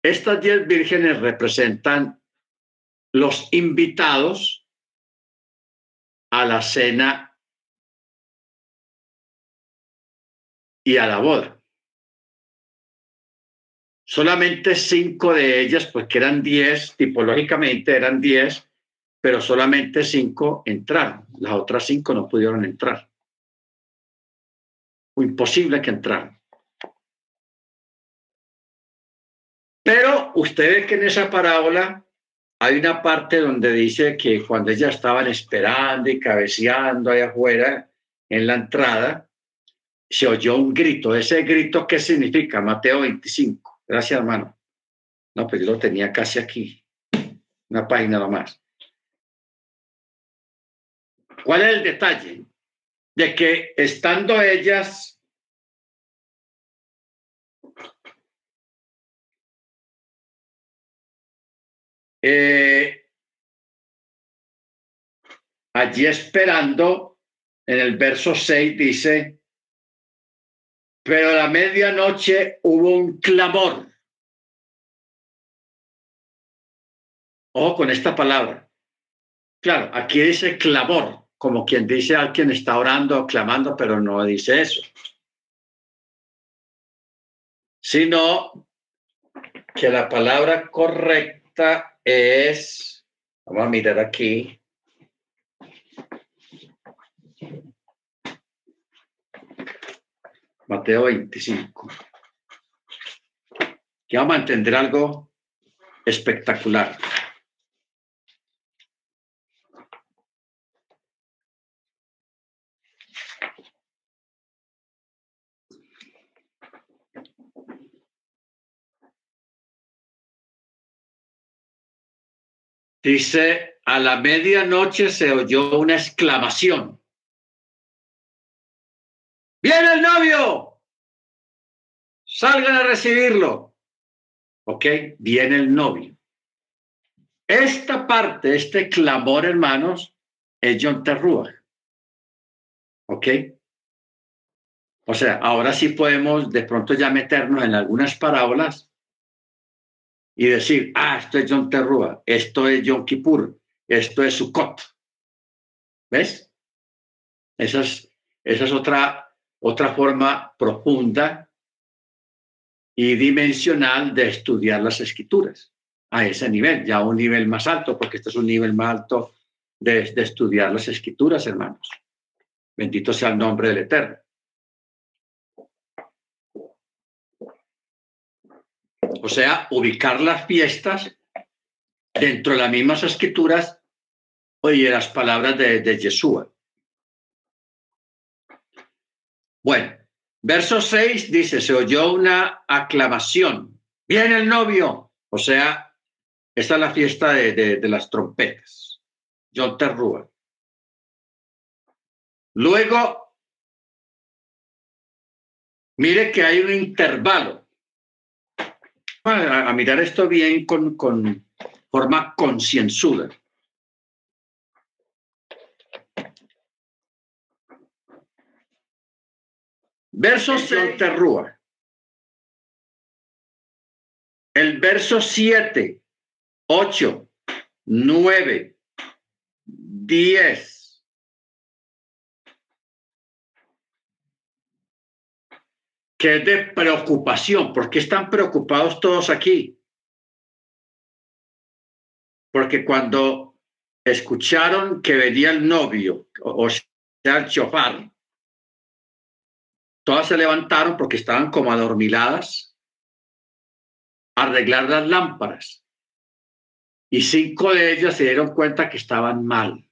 S1: Estas diez vírgenes representan los invitados a la cena y a la boda. Solamente cinco de ellas, pues que eran diez, tipológicamente eran diez, pero solamente cinco entraron. Las otras cinco no pudieron entrar. Imposible que entraran. Pero usted ve que en esa parábola hay una parte donde dice que cuando ellas estaban esperando y cabeceando ahí afuera en la entrada, se oyó un grito. ¿Ese grito qué significa? Mateo 25. Gracias, hermano. No, pues yo lo tenía casi aquí. Una página más. ¿Cuál es el detalle? De que estando ellas eh, allí esperando, en el verso 6 dice, pero a la medianoche hubo un clamor. Ojo con esta palabra. Claro, aquí dice clamor, como quien dice a quien está orando o clamando, pero no dice eso. Sino que la palabra correcta es, vamos a mirar aquí, Mateo 25. Que vamos a entender algo espectacular. Dice, a la medianoche se oyó una exclamación. ¡Viene el novio! Salgan a recibirlo. ¿Ok? Viene el novio. Esta parte, este clamor, hermanos, es John Terrúa. ¿Ok? O sea, ahora sí podemos de pronto ya meternos en algunas parábolas y decir, ah, esto es John Terrúa, esto es John Kippur, esto es Sukkot. ¿Ves? Esa es, esa es otra otra forma profunda y dimensional de estudiar las escrituras a ese nivel, ya un nivel más alto, porque este es un nivel más alto de, estudiar las escrituras, hermanos. Bendito sea el nombre del Eterno. O sea, ubicar las fiestas dentro de las mismas escrituras, oye, las palabras de, de Yeshua. Bueno, verso 6 dice, se oyó una aclamación. Viene el novio. O sea, esta es la fiesta de, las trompetas. John Terrúa. Luego, mire que hay un intervalo. A, mirar esto bien con, con forma concienzuda. Verso 6 Terrúa. El verso 7, 8, 9, 10. que es de preocupación. ¿Por qué están preocupados todos aquí? Porque cuando escucharon que venía el novio, o sea, el chofar, Todas se levantaron porque estaban como adormiladas a arreglar las lámparas. Y cinco de ellas se dieron cuenta que estaban mal.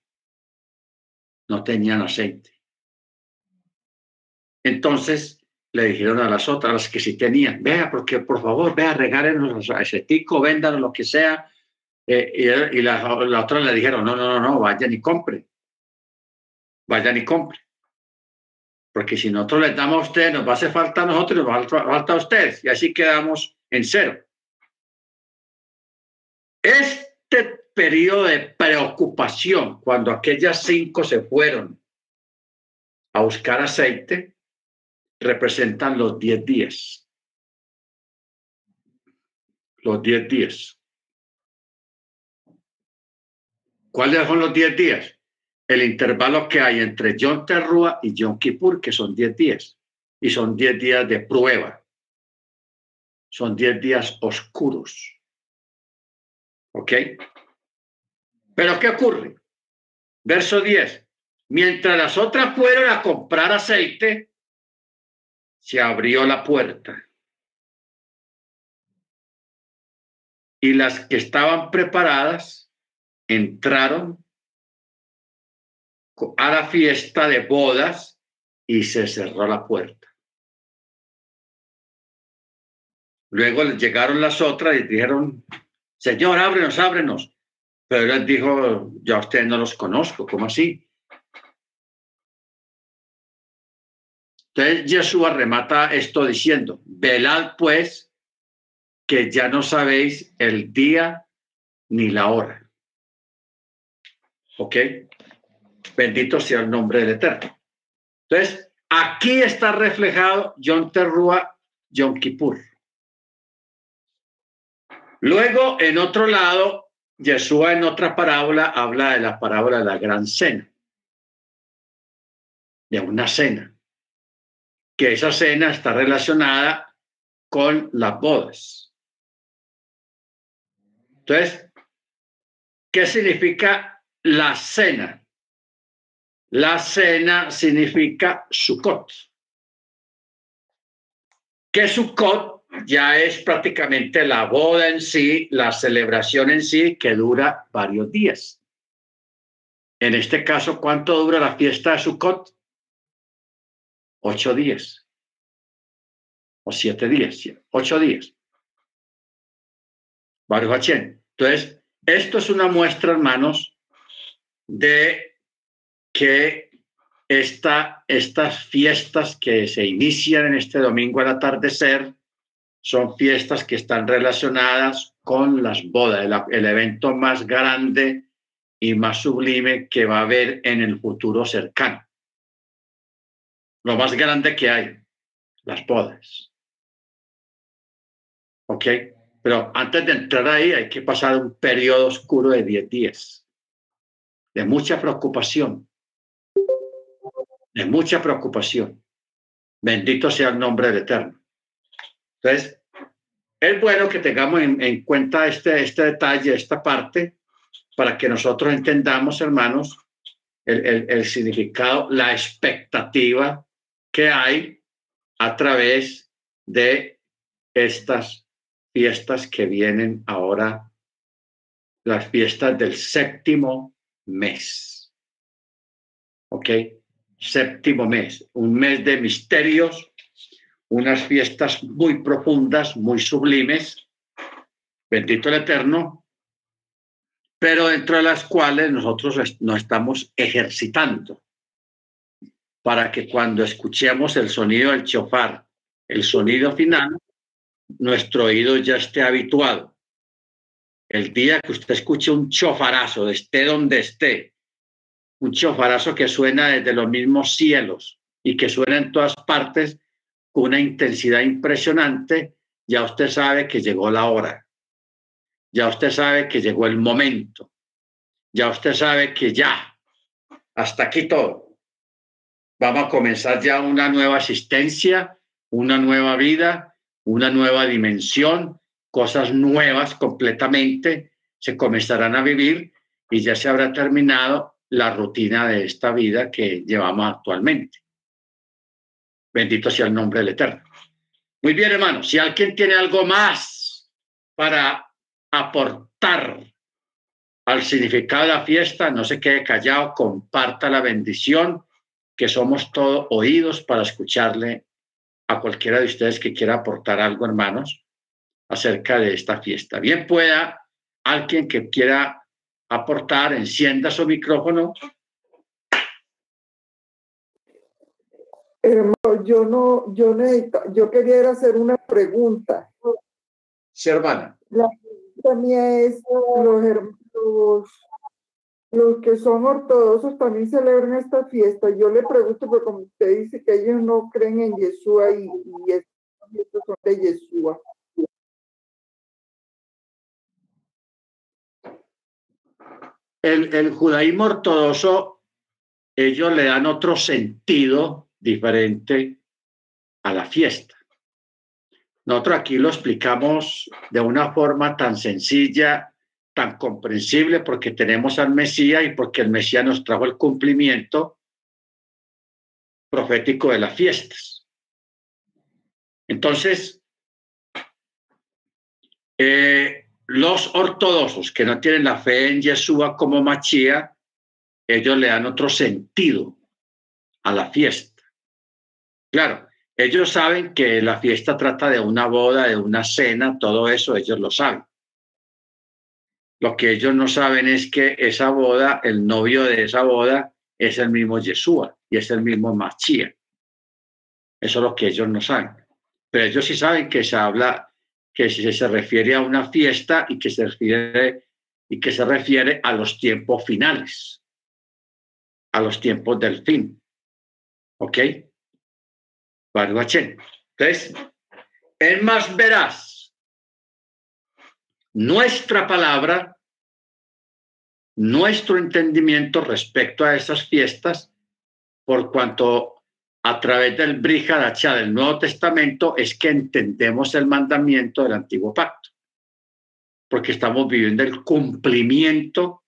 S1: No tenían aceite. Entonces le dijeron a las otras, las que sí tenían, vea, porque por favor, vea, regálenos acetico, vendan lo que sea. Eh, y, las la otras le dijeron, no, no, no, no, vayan y compren. Vayan y. Porque si nosotros les damos a usted, nos va a hacer falta a nosotros, nos va a falta a usted. Y así quedamos en cero. Este periodo de preocupación, cuando aquellas cinco se fueron a buscar aceite, representan los diez días. los 10 días. ¿Cuáles son los 10 días? El intervalo que hay entre Yom Terrua y Yom Kippur, que son 10 días. Y son 10 días de prueba. Son 10 días oscuros. ¿Ok? Pero ¿qué ocurre? Verso 10. Mientras las otras fueron a comprar aceite, se abrió la puerta. Y las que estaban preparadas entraron a la fiesta de bodas y se cerró la puerta. Luego llegaron las otras y dijeron, Señor, ábrenos, ábrenos. Pero él dijo, yo a ustedes no los conozco, ¿cómo así? Entonces Jesús remata esto diciendo, velad pues que ya no sabéis el día ni la hora. ¿Ok? Bendito sea el nombre del Eterno. Entonces, aquí está reflejado Yom Terrua, Yom Kippur. Luego, en otro lado, Jesús en otra parábola habla de la parábola de la gran cena, de una cena que esa cena está relacionada con las bodas. Entonces, ¿qué significa la cena? La cena significa Sukkot. Que Sukkot ya es prácticamente la boda en sí, la celebración en sí, que dura varios días. En este caso, ¿cuánto dura la fiesta de Sukkot? ocho días o siete días, ocho días. Baruch Entonces, esto es una muestra, hermanos, de que esta, estas fiestas que se inician en este domingo al atardecer son fiestas que están relacionadas con las bodas, el, el evento más grande y más sublime que va a haber en el futuro cercano lo más grande que hay, las bodas. ¿Ok? Pero antes de entrar ahí hay que pasar un periodo oscuro de 10 días, de mucha preocupación, mucha preocupación. Bendito sea el nombre del Eterno. Entonces, es bueno que tengamos en, cuenta este, este detalle, esta parte, para que nosotros entendamos, hermanos, el, el significado, la expectativa que hay a través de estas fiestas que vienen ahora, las fiestas del séptimo mes. ¿Ok? Séptimo mes, un mes de misterios, unas fiestas muy profundas, muy sublimes, bendito el Eterno, pero dentro de las cuales nosotros nos estamos ejercitando para que cuando escuchemos el sonido del chofar, el sonido final, nuestro oído ya esté habituado. El día que usted escuche un chofarazo, esté donde esté, un chofarazo que suena desde los mismos cielos y que suena en todas partes con una intensidad impresionante, ya usted sabe que llegó la hora. Ya usted sabe que llegó el momento. Ya usted sabe que ya, hasta aquí todo vamos a comenzar ya una nueva asistencia, una nueva vida, una nueva dimensión, cosas nuevas completamente se comenzarán a vivir y ya se habrá terminado la rutina de esta vida que llevamos actualmente. Bendito sea el nombre del Eterno. Muy bien, hermanos, si alguien tiene algo más para aportar al significado de la fiesta, no se quede callado, comparta la bendición que somos todos oídos para escucharle a cualquiera de ustedes que quiera aportar algo, hermanos, acerca de esta fiesta. Bien pueda alguien que quiera aportar, encienda su micrófono.
S4: Hermano, yo no, yo necesito, yo quería hacer una pregunta.
S1: Sí, hermana.
S4: La pregunta mía es, los, los los que son ortodoxos también celebran esta fiesta. Yo le pregunto, porque como usted dice que ellos no creen en Yeshua y, y estos son de Yeshua.
S1: El, judaísmo ortodoxo, ellos le dan otro sentido diferente a la fiesta. Nosotros aquí lo explicamos de una forma tan sencilla, tan comprensible, porque tenemos al Mesías y porque el Mesías nos trajo el cumplimiento profético de las fiestas. Entonces, eh, los ortodoxos que no tienen la fe en Yeshua como Machía, ellos le dan otro sentido a la fiesta. Claro, ellos saben que la fiesta trata de una boda, de una cena, todo eso ellos lo saben. Lo que ellos no saben es que esa boda, el novio de esa boda, es el mismo Yeshua y es el mismo Machía. Eso es lo que ellos no saben. Pero ellos sí saben que se habla, que se refiere a una fiesta y que se refiere, y que se refiere a los tiempos finales, a los tiempos del fin. ¿Ok? Entonces, es más veraz nuestra palabra, nuestro entendimiento respecto a esas fiestas, por cuanto a través del Brihadacha del Nuevo Testamento es que entendemos el mandamiento del Antiguo Pacto, porque estamos viviendo el cumplimiento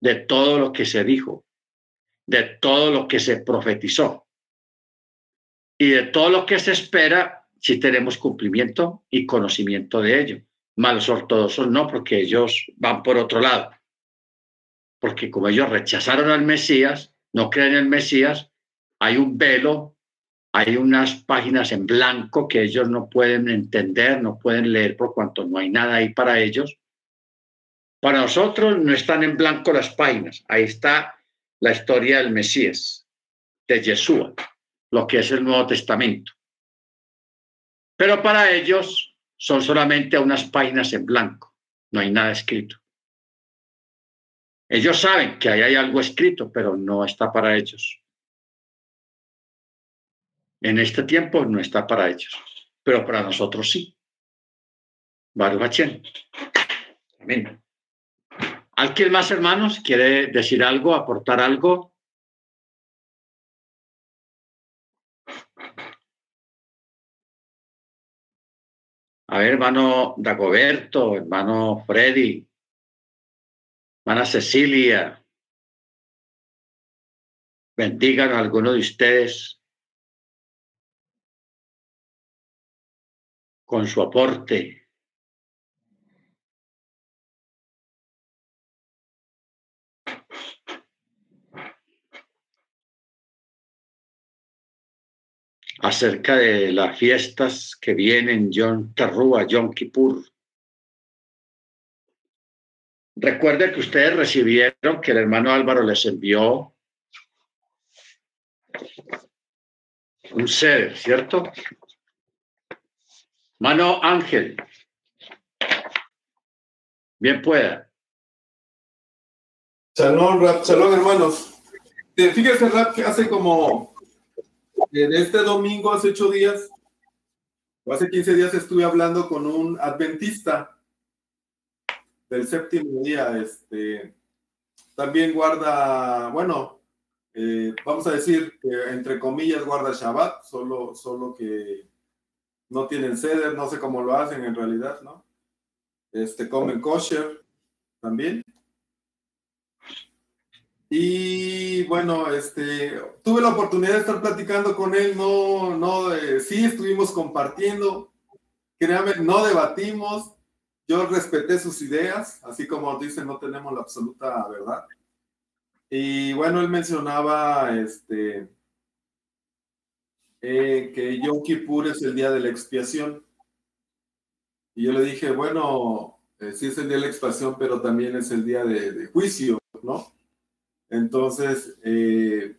S1: de todo lo que se dijo, de todo lo que se profetizó y de todo lo que se espera si tenemos cumplimiento y conocimiento de ello. Malos ortodoxos no, porque ellos van por otro lado. Porque como ellos rechazaron al Mesías, no creen en el Mesías, hay un velo, hay unas páginas en blanco que ellos no pueden entender, no pueden leer por cuanto no hay nada ahí para ellos. Para nosotros no están en blanco las páginas, ahí está la historia del Mesías, de Yeshua lo que es el Nuevo Testamento. Pero para ellos son solamente unas páginas en blanco, no hay nada escrito. Ellos saben que ahí hay algo escrito, pero no está para ellos. En este tiempo no está para ellos, pero para nosotros sí. Baruch Amén. ¿Alguien más, hermanos, quiere decir algo, aportar algo? A ver, hermano Dagoberto, hermano Freddy, hermana Cecilia, bendigan a alguno de ustedes con su aporte. acerca de las fiestas que vienen, John Terrúa, John Kippur. Recuerde que ustedes recibieron que el hermano Álvaro les envió un ser, ¿cierto? Mano Ángel. Bien pueda.
S3: Salón, salón hermanos. Fíjese, Rap, que hace como en este domingo, hace ocho días, o hace 15 días, estuve hablando con un adventista del séptimo día. Este, también guarda, bueno, eh, vamos a decir que entre comillas guarda Shabbat, solo, solo que no tienen sede, no sé cómo lo hacen en realidad, ¿no? Este, comen kosher también. Y bueno, este, tuve la oportunidad de estar platicando con él, no, no, eh, sí estuvimos compartiendo, créame, no debatimos, yo respeté sus ideas, así como dicen, no tenemos la absoluta verdad. Y bueno, él mencionaba este, eh, que Yom Kippur es el día de la expiación. Y yo le dije, bueno, eh, sí es el día de la expiación, pero también es el día de juicio, ¿no? Entonces, eh,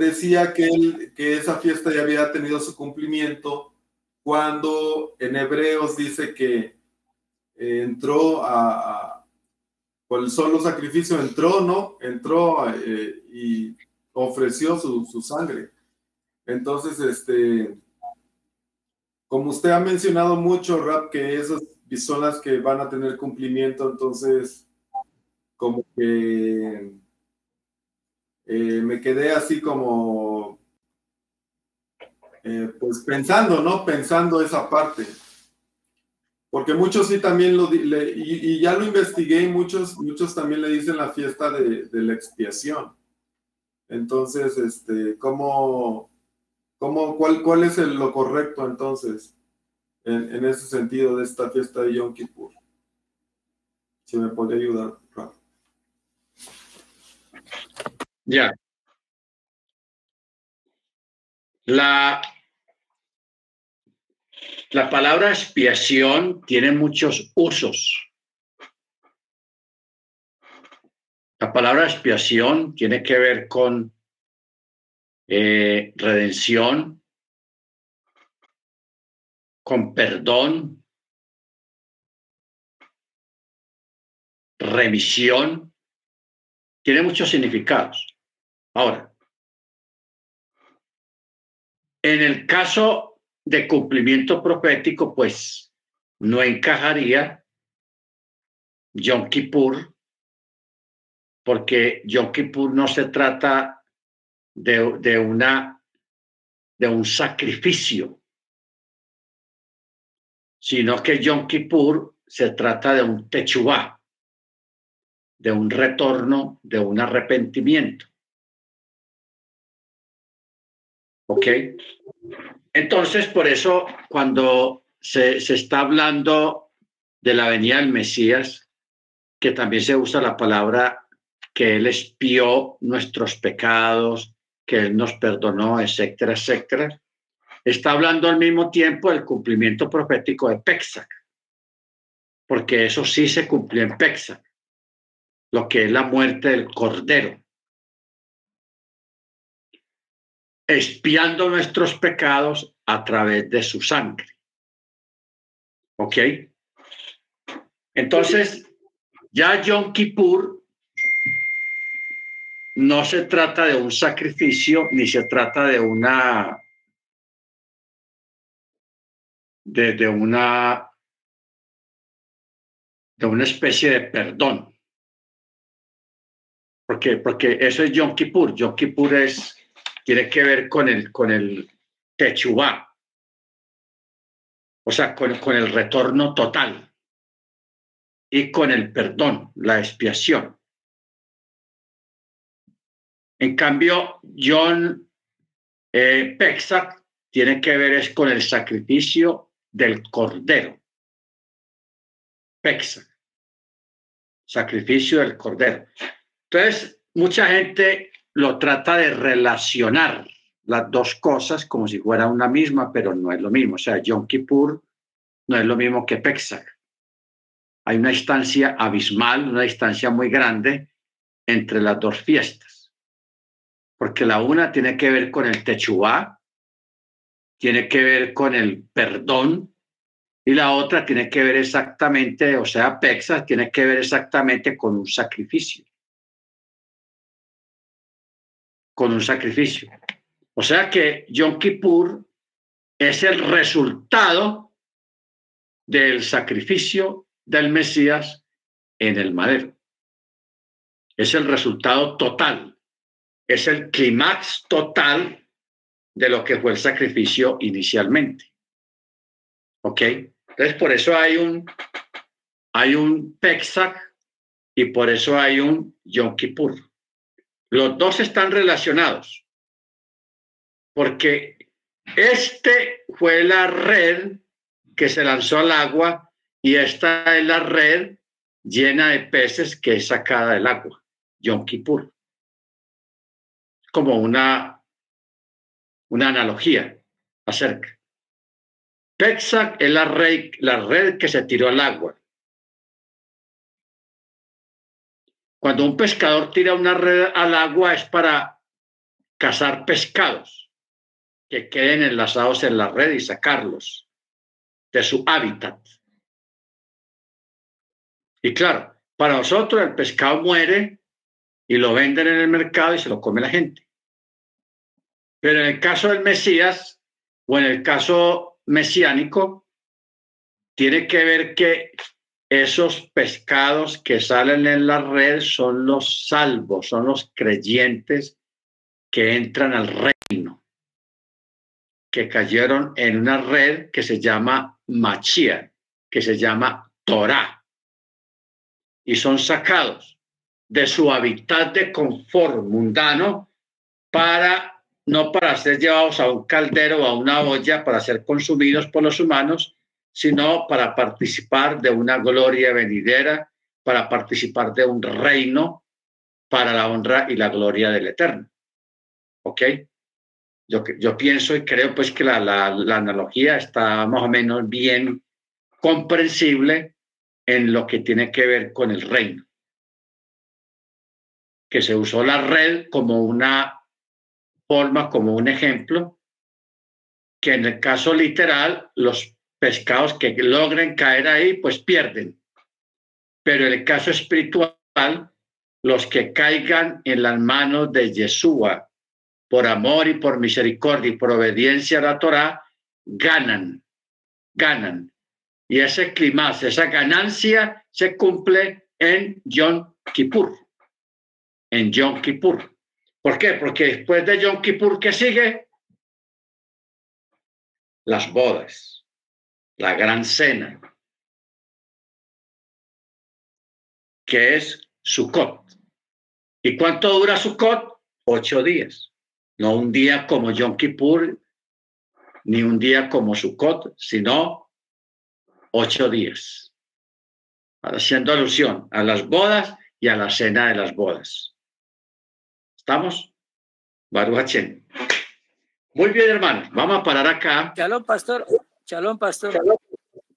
S3: decía que, que esa fiesta ya había tenido su cumplimiento cuando en Hebreos dice que eh, entró a, por el solo sacrificio, entró, ¿no? Entró eh, y ofreció su, su, sangre. Entonces, este, como usted ha mencionado mucho, Rap, que esas son las que van a tener cumplimiento, entonces como que eh, me quedé así como, eh, pues pensando, ¿no? Pensando esa parte. Porque muchos sí también lo, le, y, ya lo investigué muchos, muchos también le dicen la fiesta de, de la expiación. Entonces, este, ¿cómo, cómo, cuál, cuál es lo correcto entonces en, ese sentido de esta fiesta de Yom Kippur? Si me puede ayudar,
S1: Ya. La, la palabra expiación tiene muchos usos. La palabra expiación tiene que ver con eh, redención, con perdón, remisión, tiene muchos significados. Ahora, en el caso de cumplimiento profético, pues no encajaría Yom Kippur porque Yom Kippur no se trata de, de, una, de un sacrificio, sino que Yom Kippur se trata de un techubá, de un retorno, de un arrepentimiento. ¿Ok? Entonces, por eso, cuando se, se está hablando de la venida del Mesías, que también se usa la palabra que Él espió nuestros pecados, que Él nos perdonó, etcétera, etcétera. Está hablando al mismo tiempo del cumplimiento profético de Pexac, porque eso sí se cumplió en Pexac, lo que es la muerte del Cordero. Espiando nuestros pecados a través de su sangre. ¿Ok? Entonces, ya Yom Kippur no se trata de un sacrificio ni se trata de una de, una de una especie de perdón. Porque, porque eso es Yom Kippur. Yom Kippur es, tiene que ver con el, con el Techubá. O sea, con, con el retorno total. Y con el perdón, la expiación. En cambio, John eh, Pexac tiene que ver es con el sacrificio del cordero. Pexac, sacrificio del cordero. Entonces, mucha gente lo trata de relacionar las dos cosas como si fuera una misma, pero no es lo mismo. O sea, Yom Kippur no es lo mismo que Pexac. Hay una distancia abismal, una distancia muy grande entre las dos fiestas porque la una tiene que ver con el techubá, tiene que ver con el perdón, y la otra tiene que ver exactamente, o sea, Pexa tiene que ver exactamente con un sacrificio. Con un sacrificio. O sea que Yom Kippur es el resultado del sacrificio del Mesías en el madero. Es el resultado total es el clímax total de lo que fue el sacrificio inicialmente. ¿Ok? Entonces, por eso hay un, hay un Pesach y por eso hay un Yom Kippur. Los dos están relacionados, porque este fue la red que se lanzó al agua y esta es la red llena de peces que es sacada del agua, Yom Kippur como una, una analogía acerca. Pesach es la red, la red que se tiró al agua. Cuando un pescador tira una red al agua es para cazar pescados que queden enlazados en la red y sacarlos de su hábitat. Y claro, para nosotros el pescado muere y lo venden en el mercado y se lo come la gente. Pero en el caso del Mesías o en el caso mesiánico, tiene que ver que esos pescados que salen en la red son los salvos, son los creyentes que entran al reino, que cayeron en una red que se llama Machia, que se llama Torah, y son sacados de su hábitat de confort mundano para no para ser llevados a un caldero o a una olla para ser consumidos por los humanos, sino para participar de una gloria venidera, para participar de un reino para la honra y la gloria del Eterno. ¿Ok? Yo, pienso y creo pues que la analogía está más o menos bien comprensible en lo que tiene que ver con el reino. Que se usó la red como una forma, como un ejemplo, que en el caso literal, los pescados que logren caer ahí, pues pierden. Pero en el caso espiritual, los que caigan en las manos de Yeshua, por amor y por misericordia y por obediencia a la Torah, ganan, ganan. Y ese clima, esa ganancia se cumple en Yom Kippur, en Yom Kippur. ¿Por qué? Porque después de Yom Kippur, ¿qué sigue? Las bodas, la gran cena, que es Sukkot. ¿Y cuánto dura Sukkot? Ocho días. No un día como Yom Kippur, ni un día como Sukkot, sino ocho días. Haciendo alusión a las bodas y a la cena de las bodas. ¿Estamos? Baruch Muy bien, hermano. Vamos a parar acá.
S5: Chalón, pastor. Chalón, pastor.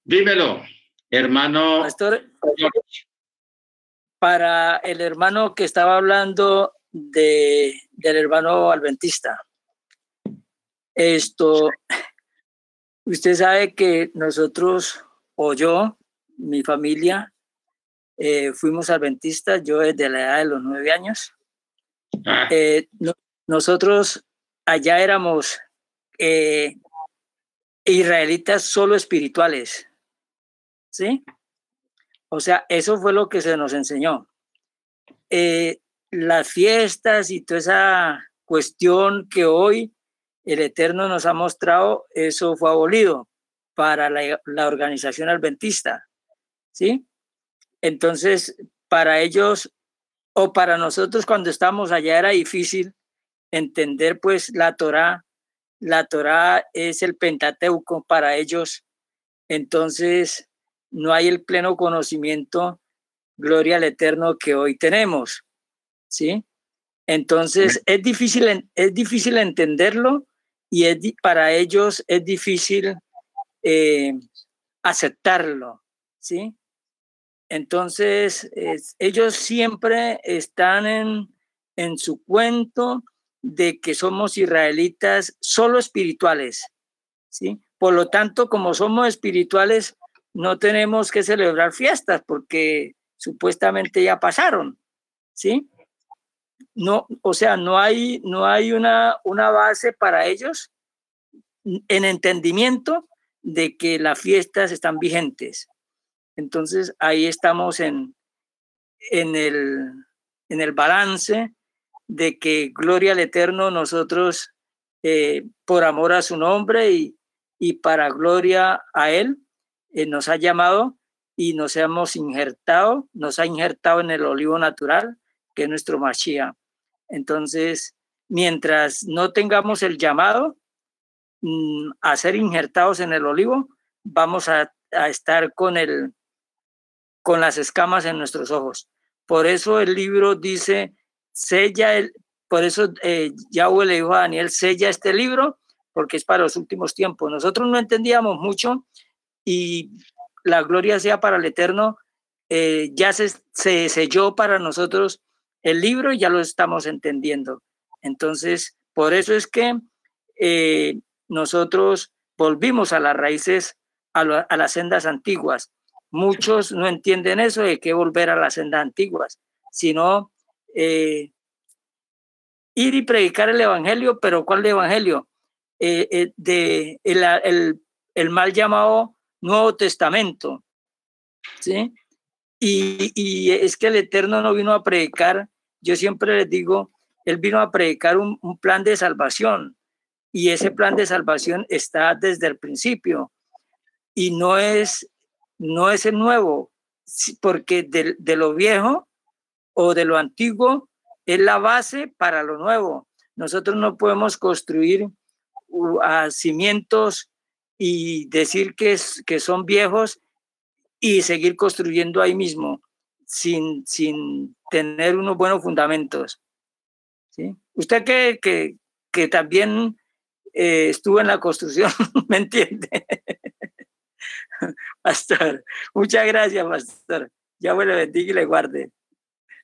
S1: Dímelo, hermano.
S5: Pastor, para el hermano que estaba hablando de, del hermano adventista. Esto, usted sabe que nosotros, o yo, mi familia, eh, fuimos adventistas, yo desde la edad de los nueve años. Ah. Eh, nosotros allá éramos eh, israelitas solo espirituales, ¿sí? O sea, eso fue lo que se nos enseñó. Eh, las fiestas y toda esa cuestión que hoy el Eterno nos ha mostrado, eso fue abolido para la, la organización adventista, ¿sí? Entonces, para ellos o para nosotros cuando estábamos allá era difícil entender pues la Torá. La Torá es el Pentateuco para ellos. Entonces no hay el pleno conocimiento, gloria al Eterno que hoy tenemos. ¿Sí? Entonces es difícil, es difícil entenderlo y es, para ellos es difícil eh, aceptarlo. ¿Sí? Entonces, ellos siempre están en, en su cuento de que somos israelitas solo espirituales, ¿sí? Por lo tanto, como somos espirituales, no tenemos que celebrar fiestas porque supuestamente ya pasaron, ¿sí? No, o sea, no hay, no hay una, una base para ellos en entendimiento de que las fiestas están vigentes. Entonces ahí estamos en, en, el, en el balance de que gloria al Eterno nosotros, eh, por amor a su nombre y, y para gloria a Él, eh, nos ha llamado y nos hemos injertado, nos ha injertado en el olivo natural, que es nuestro Mashiach. Entonces, mientras no tengamos el llamado mm, a ser injertados en el olivo, vamos a, a estar con el, con las escamas en nuestros ojos. Por eso el libro dice, sella el, por eso eh, Yahweh le dijo a Daniel, sella este libro, porque es para los últimos tiempos. Nosotros no entendíamos mucho y la gloria sea para el Eterno, eh, ya se, se selló para nosotros el libro y ya lo estamos entendiendo. Entonces, por eso es que eh, nosotros volvimos a las raíces, a, a, las sendas antiguas. Muchos no entienden eso de que volver a las sendas antiguas, sino eh, ir y predicar el evangelio, pero ¿cuál evangelio? Eh, eh, de el, el, mal llamado Nuevo Testamento, ¿sí? Y, y, es que el Eterno no vino a predicar, yo siempre les digo, Él vino a predicar un plan de salvación y ese plan de salvación está desde el principio y no es, no es el nuevo, porque de, de lo viejo o de lo antiguo es la base para lo nuevo. Nosotros no podemos construir cimientos y decir que, es, que son viejos y seguir construyendo ahí mismo sin, sin tener unos buenos fundamentos. ¿sí? Usted que, que, que también eh, estuvo en la construcción, ¿me entiende? pastor, muchas gracias, pastor. Ya le bendiga y le guarde.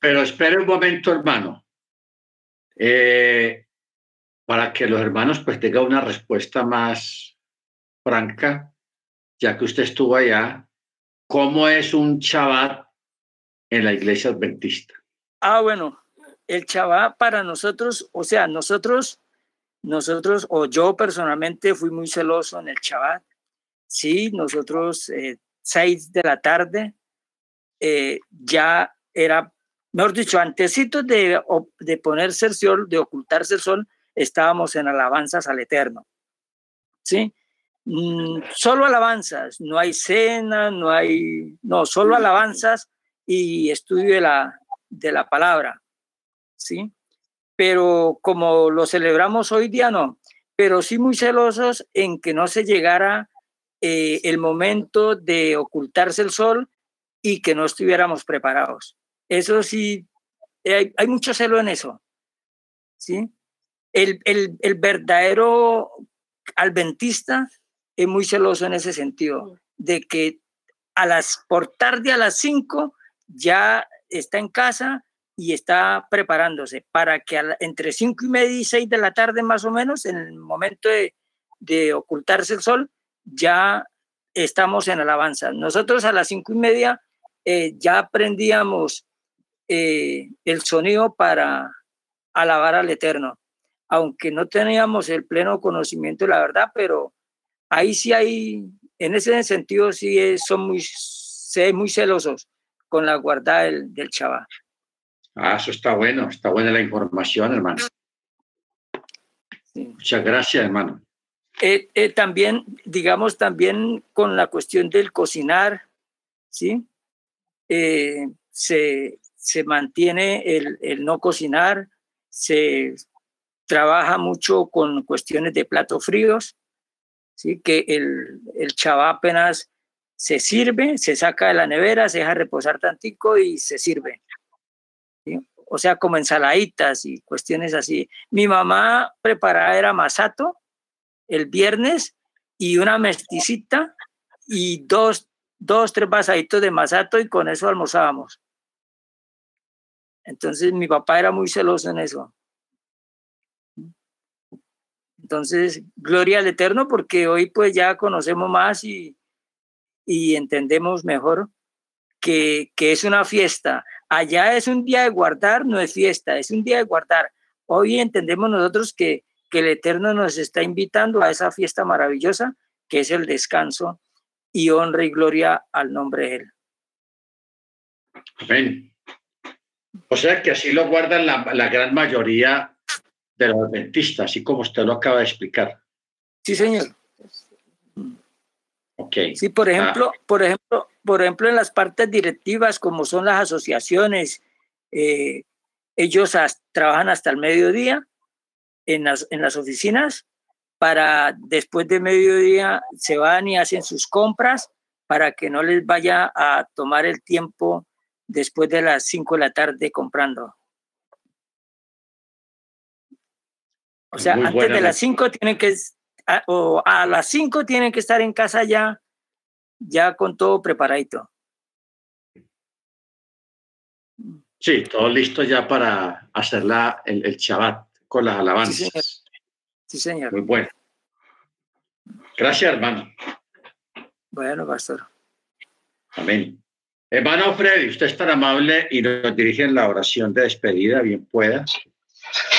S1: Pero espere un momento, hermano. Eh, para que los hermanos pues tengan una respuesta más franca, ya que usted estuvo allá, ¿cómo es un chabat en la iglesia adventista?
S5: Ah, bueno, el chabat para nosotros, o sea, nosotros, nosotros, o yo personalmente fui muy celoso en el chabat. Sí, nosotros, eh, seis de la tarde, eh, ya era, mejor dicho, antesito de, de ponerse el sol, de ocultarse el sol, estábamos en alabanzas al Eterno. ¿Sí? Mm, solo alabanzas, no hay cena, no hay, no, solo alabanzas y estudio de la, de la palabra. ¿Sí? Pero como lo celebramos hoy día, no. Pero sí muy celosos en que no se llegara eh, el momento de ocultarse el sol y que no estuviéramos preparados. Eso sí, hay, hay mucho celo en eso. ¿Sí? El, el, el verdadero adventista es muy celoso en ese sentido, de que a las, por tarde a las 5 ya está en casa y está preparándose para que entre 5 y media y 6 de la tarde más o menos, en el momento de, de ocultarse el sol, ya estamos en alabanza. Nosotros a las 5 y media eh, ya aprendíamos eh, el sonido para alabar al Eterno aunque no teníamos el pleno conocimiento de la verdad, pero ahí sí hay, en ese sentido sí son muy, muy celosos con la guarda del, del chaval.
S1: Ah, eso está bueno, está buena la información, hermano. Muchas gracias, hermano.
S5: Eh, eh, también, digamos, también con la cuestión del cocinar, ¿sí? Eh, se, se mantiene el, el no cocinar, se trabaja mucho con cuestiones de platos fríos, ¿sí? que el, el apenas se sirve, se saca de la nevera, se deja reposar tantico y se sirve. O sea, como ensaladitas y cuestiones así. Mi mamá preparaba era masato el viernes y una mesticita y dos, dos, tres vasaditos de masato y con eso almorzábamos. Entonces mi papá era muy celoso en eso. Entonces, gloria al Eterno porque hoy pues ya conocemos más y, y entendemos mejor que, que, es una fiesta. Allá es un día de guardar, no es fiesta, es un día de guardar. Hoy entendemos nosotros que, que el Eterno nos está invitando a esa fiesta maravillosa que es el descanso y honra y gloria al nombre de Él.
S1: Amén. O sea que así lo guardan la, la gran mayoría de los adventistas, así como usted lo acaba de explicar.
S5: Sí, señor.
S1: Ok.
S5: Sí, por ejemplo, ah. por ejemplo, por ejemplo, en las partes directivas, como son las asociaciones, eh, ellos trabajan hasta el mediodía en las, en las oficinas para después de mediodía se van y hacen sus compras para que no les vaya a tomar el tiempo después de las 5 de la tarde comprando. O sea, antes de las 5 tienen que, a, o a las 5 tienen que estar en casa ya, ya con todo preparadito.
S1: Sí, todo listo ya para hacer la, el, el Shabbat con las alabanzas.
S5: Sí señor. sí, señor.
S1: Muy bueno. Gracias, hermano.
S5: Bueno, pastor.
S1: Amén. Hermano Freddy, usted es tan amable y nos dirige en la oración de despedida, bien pueda.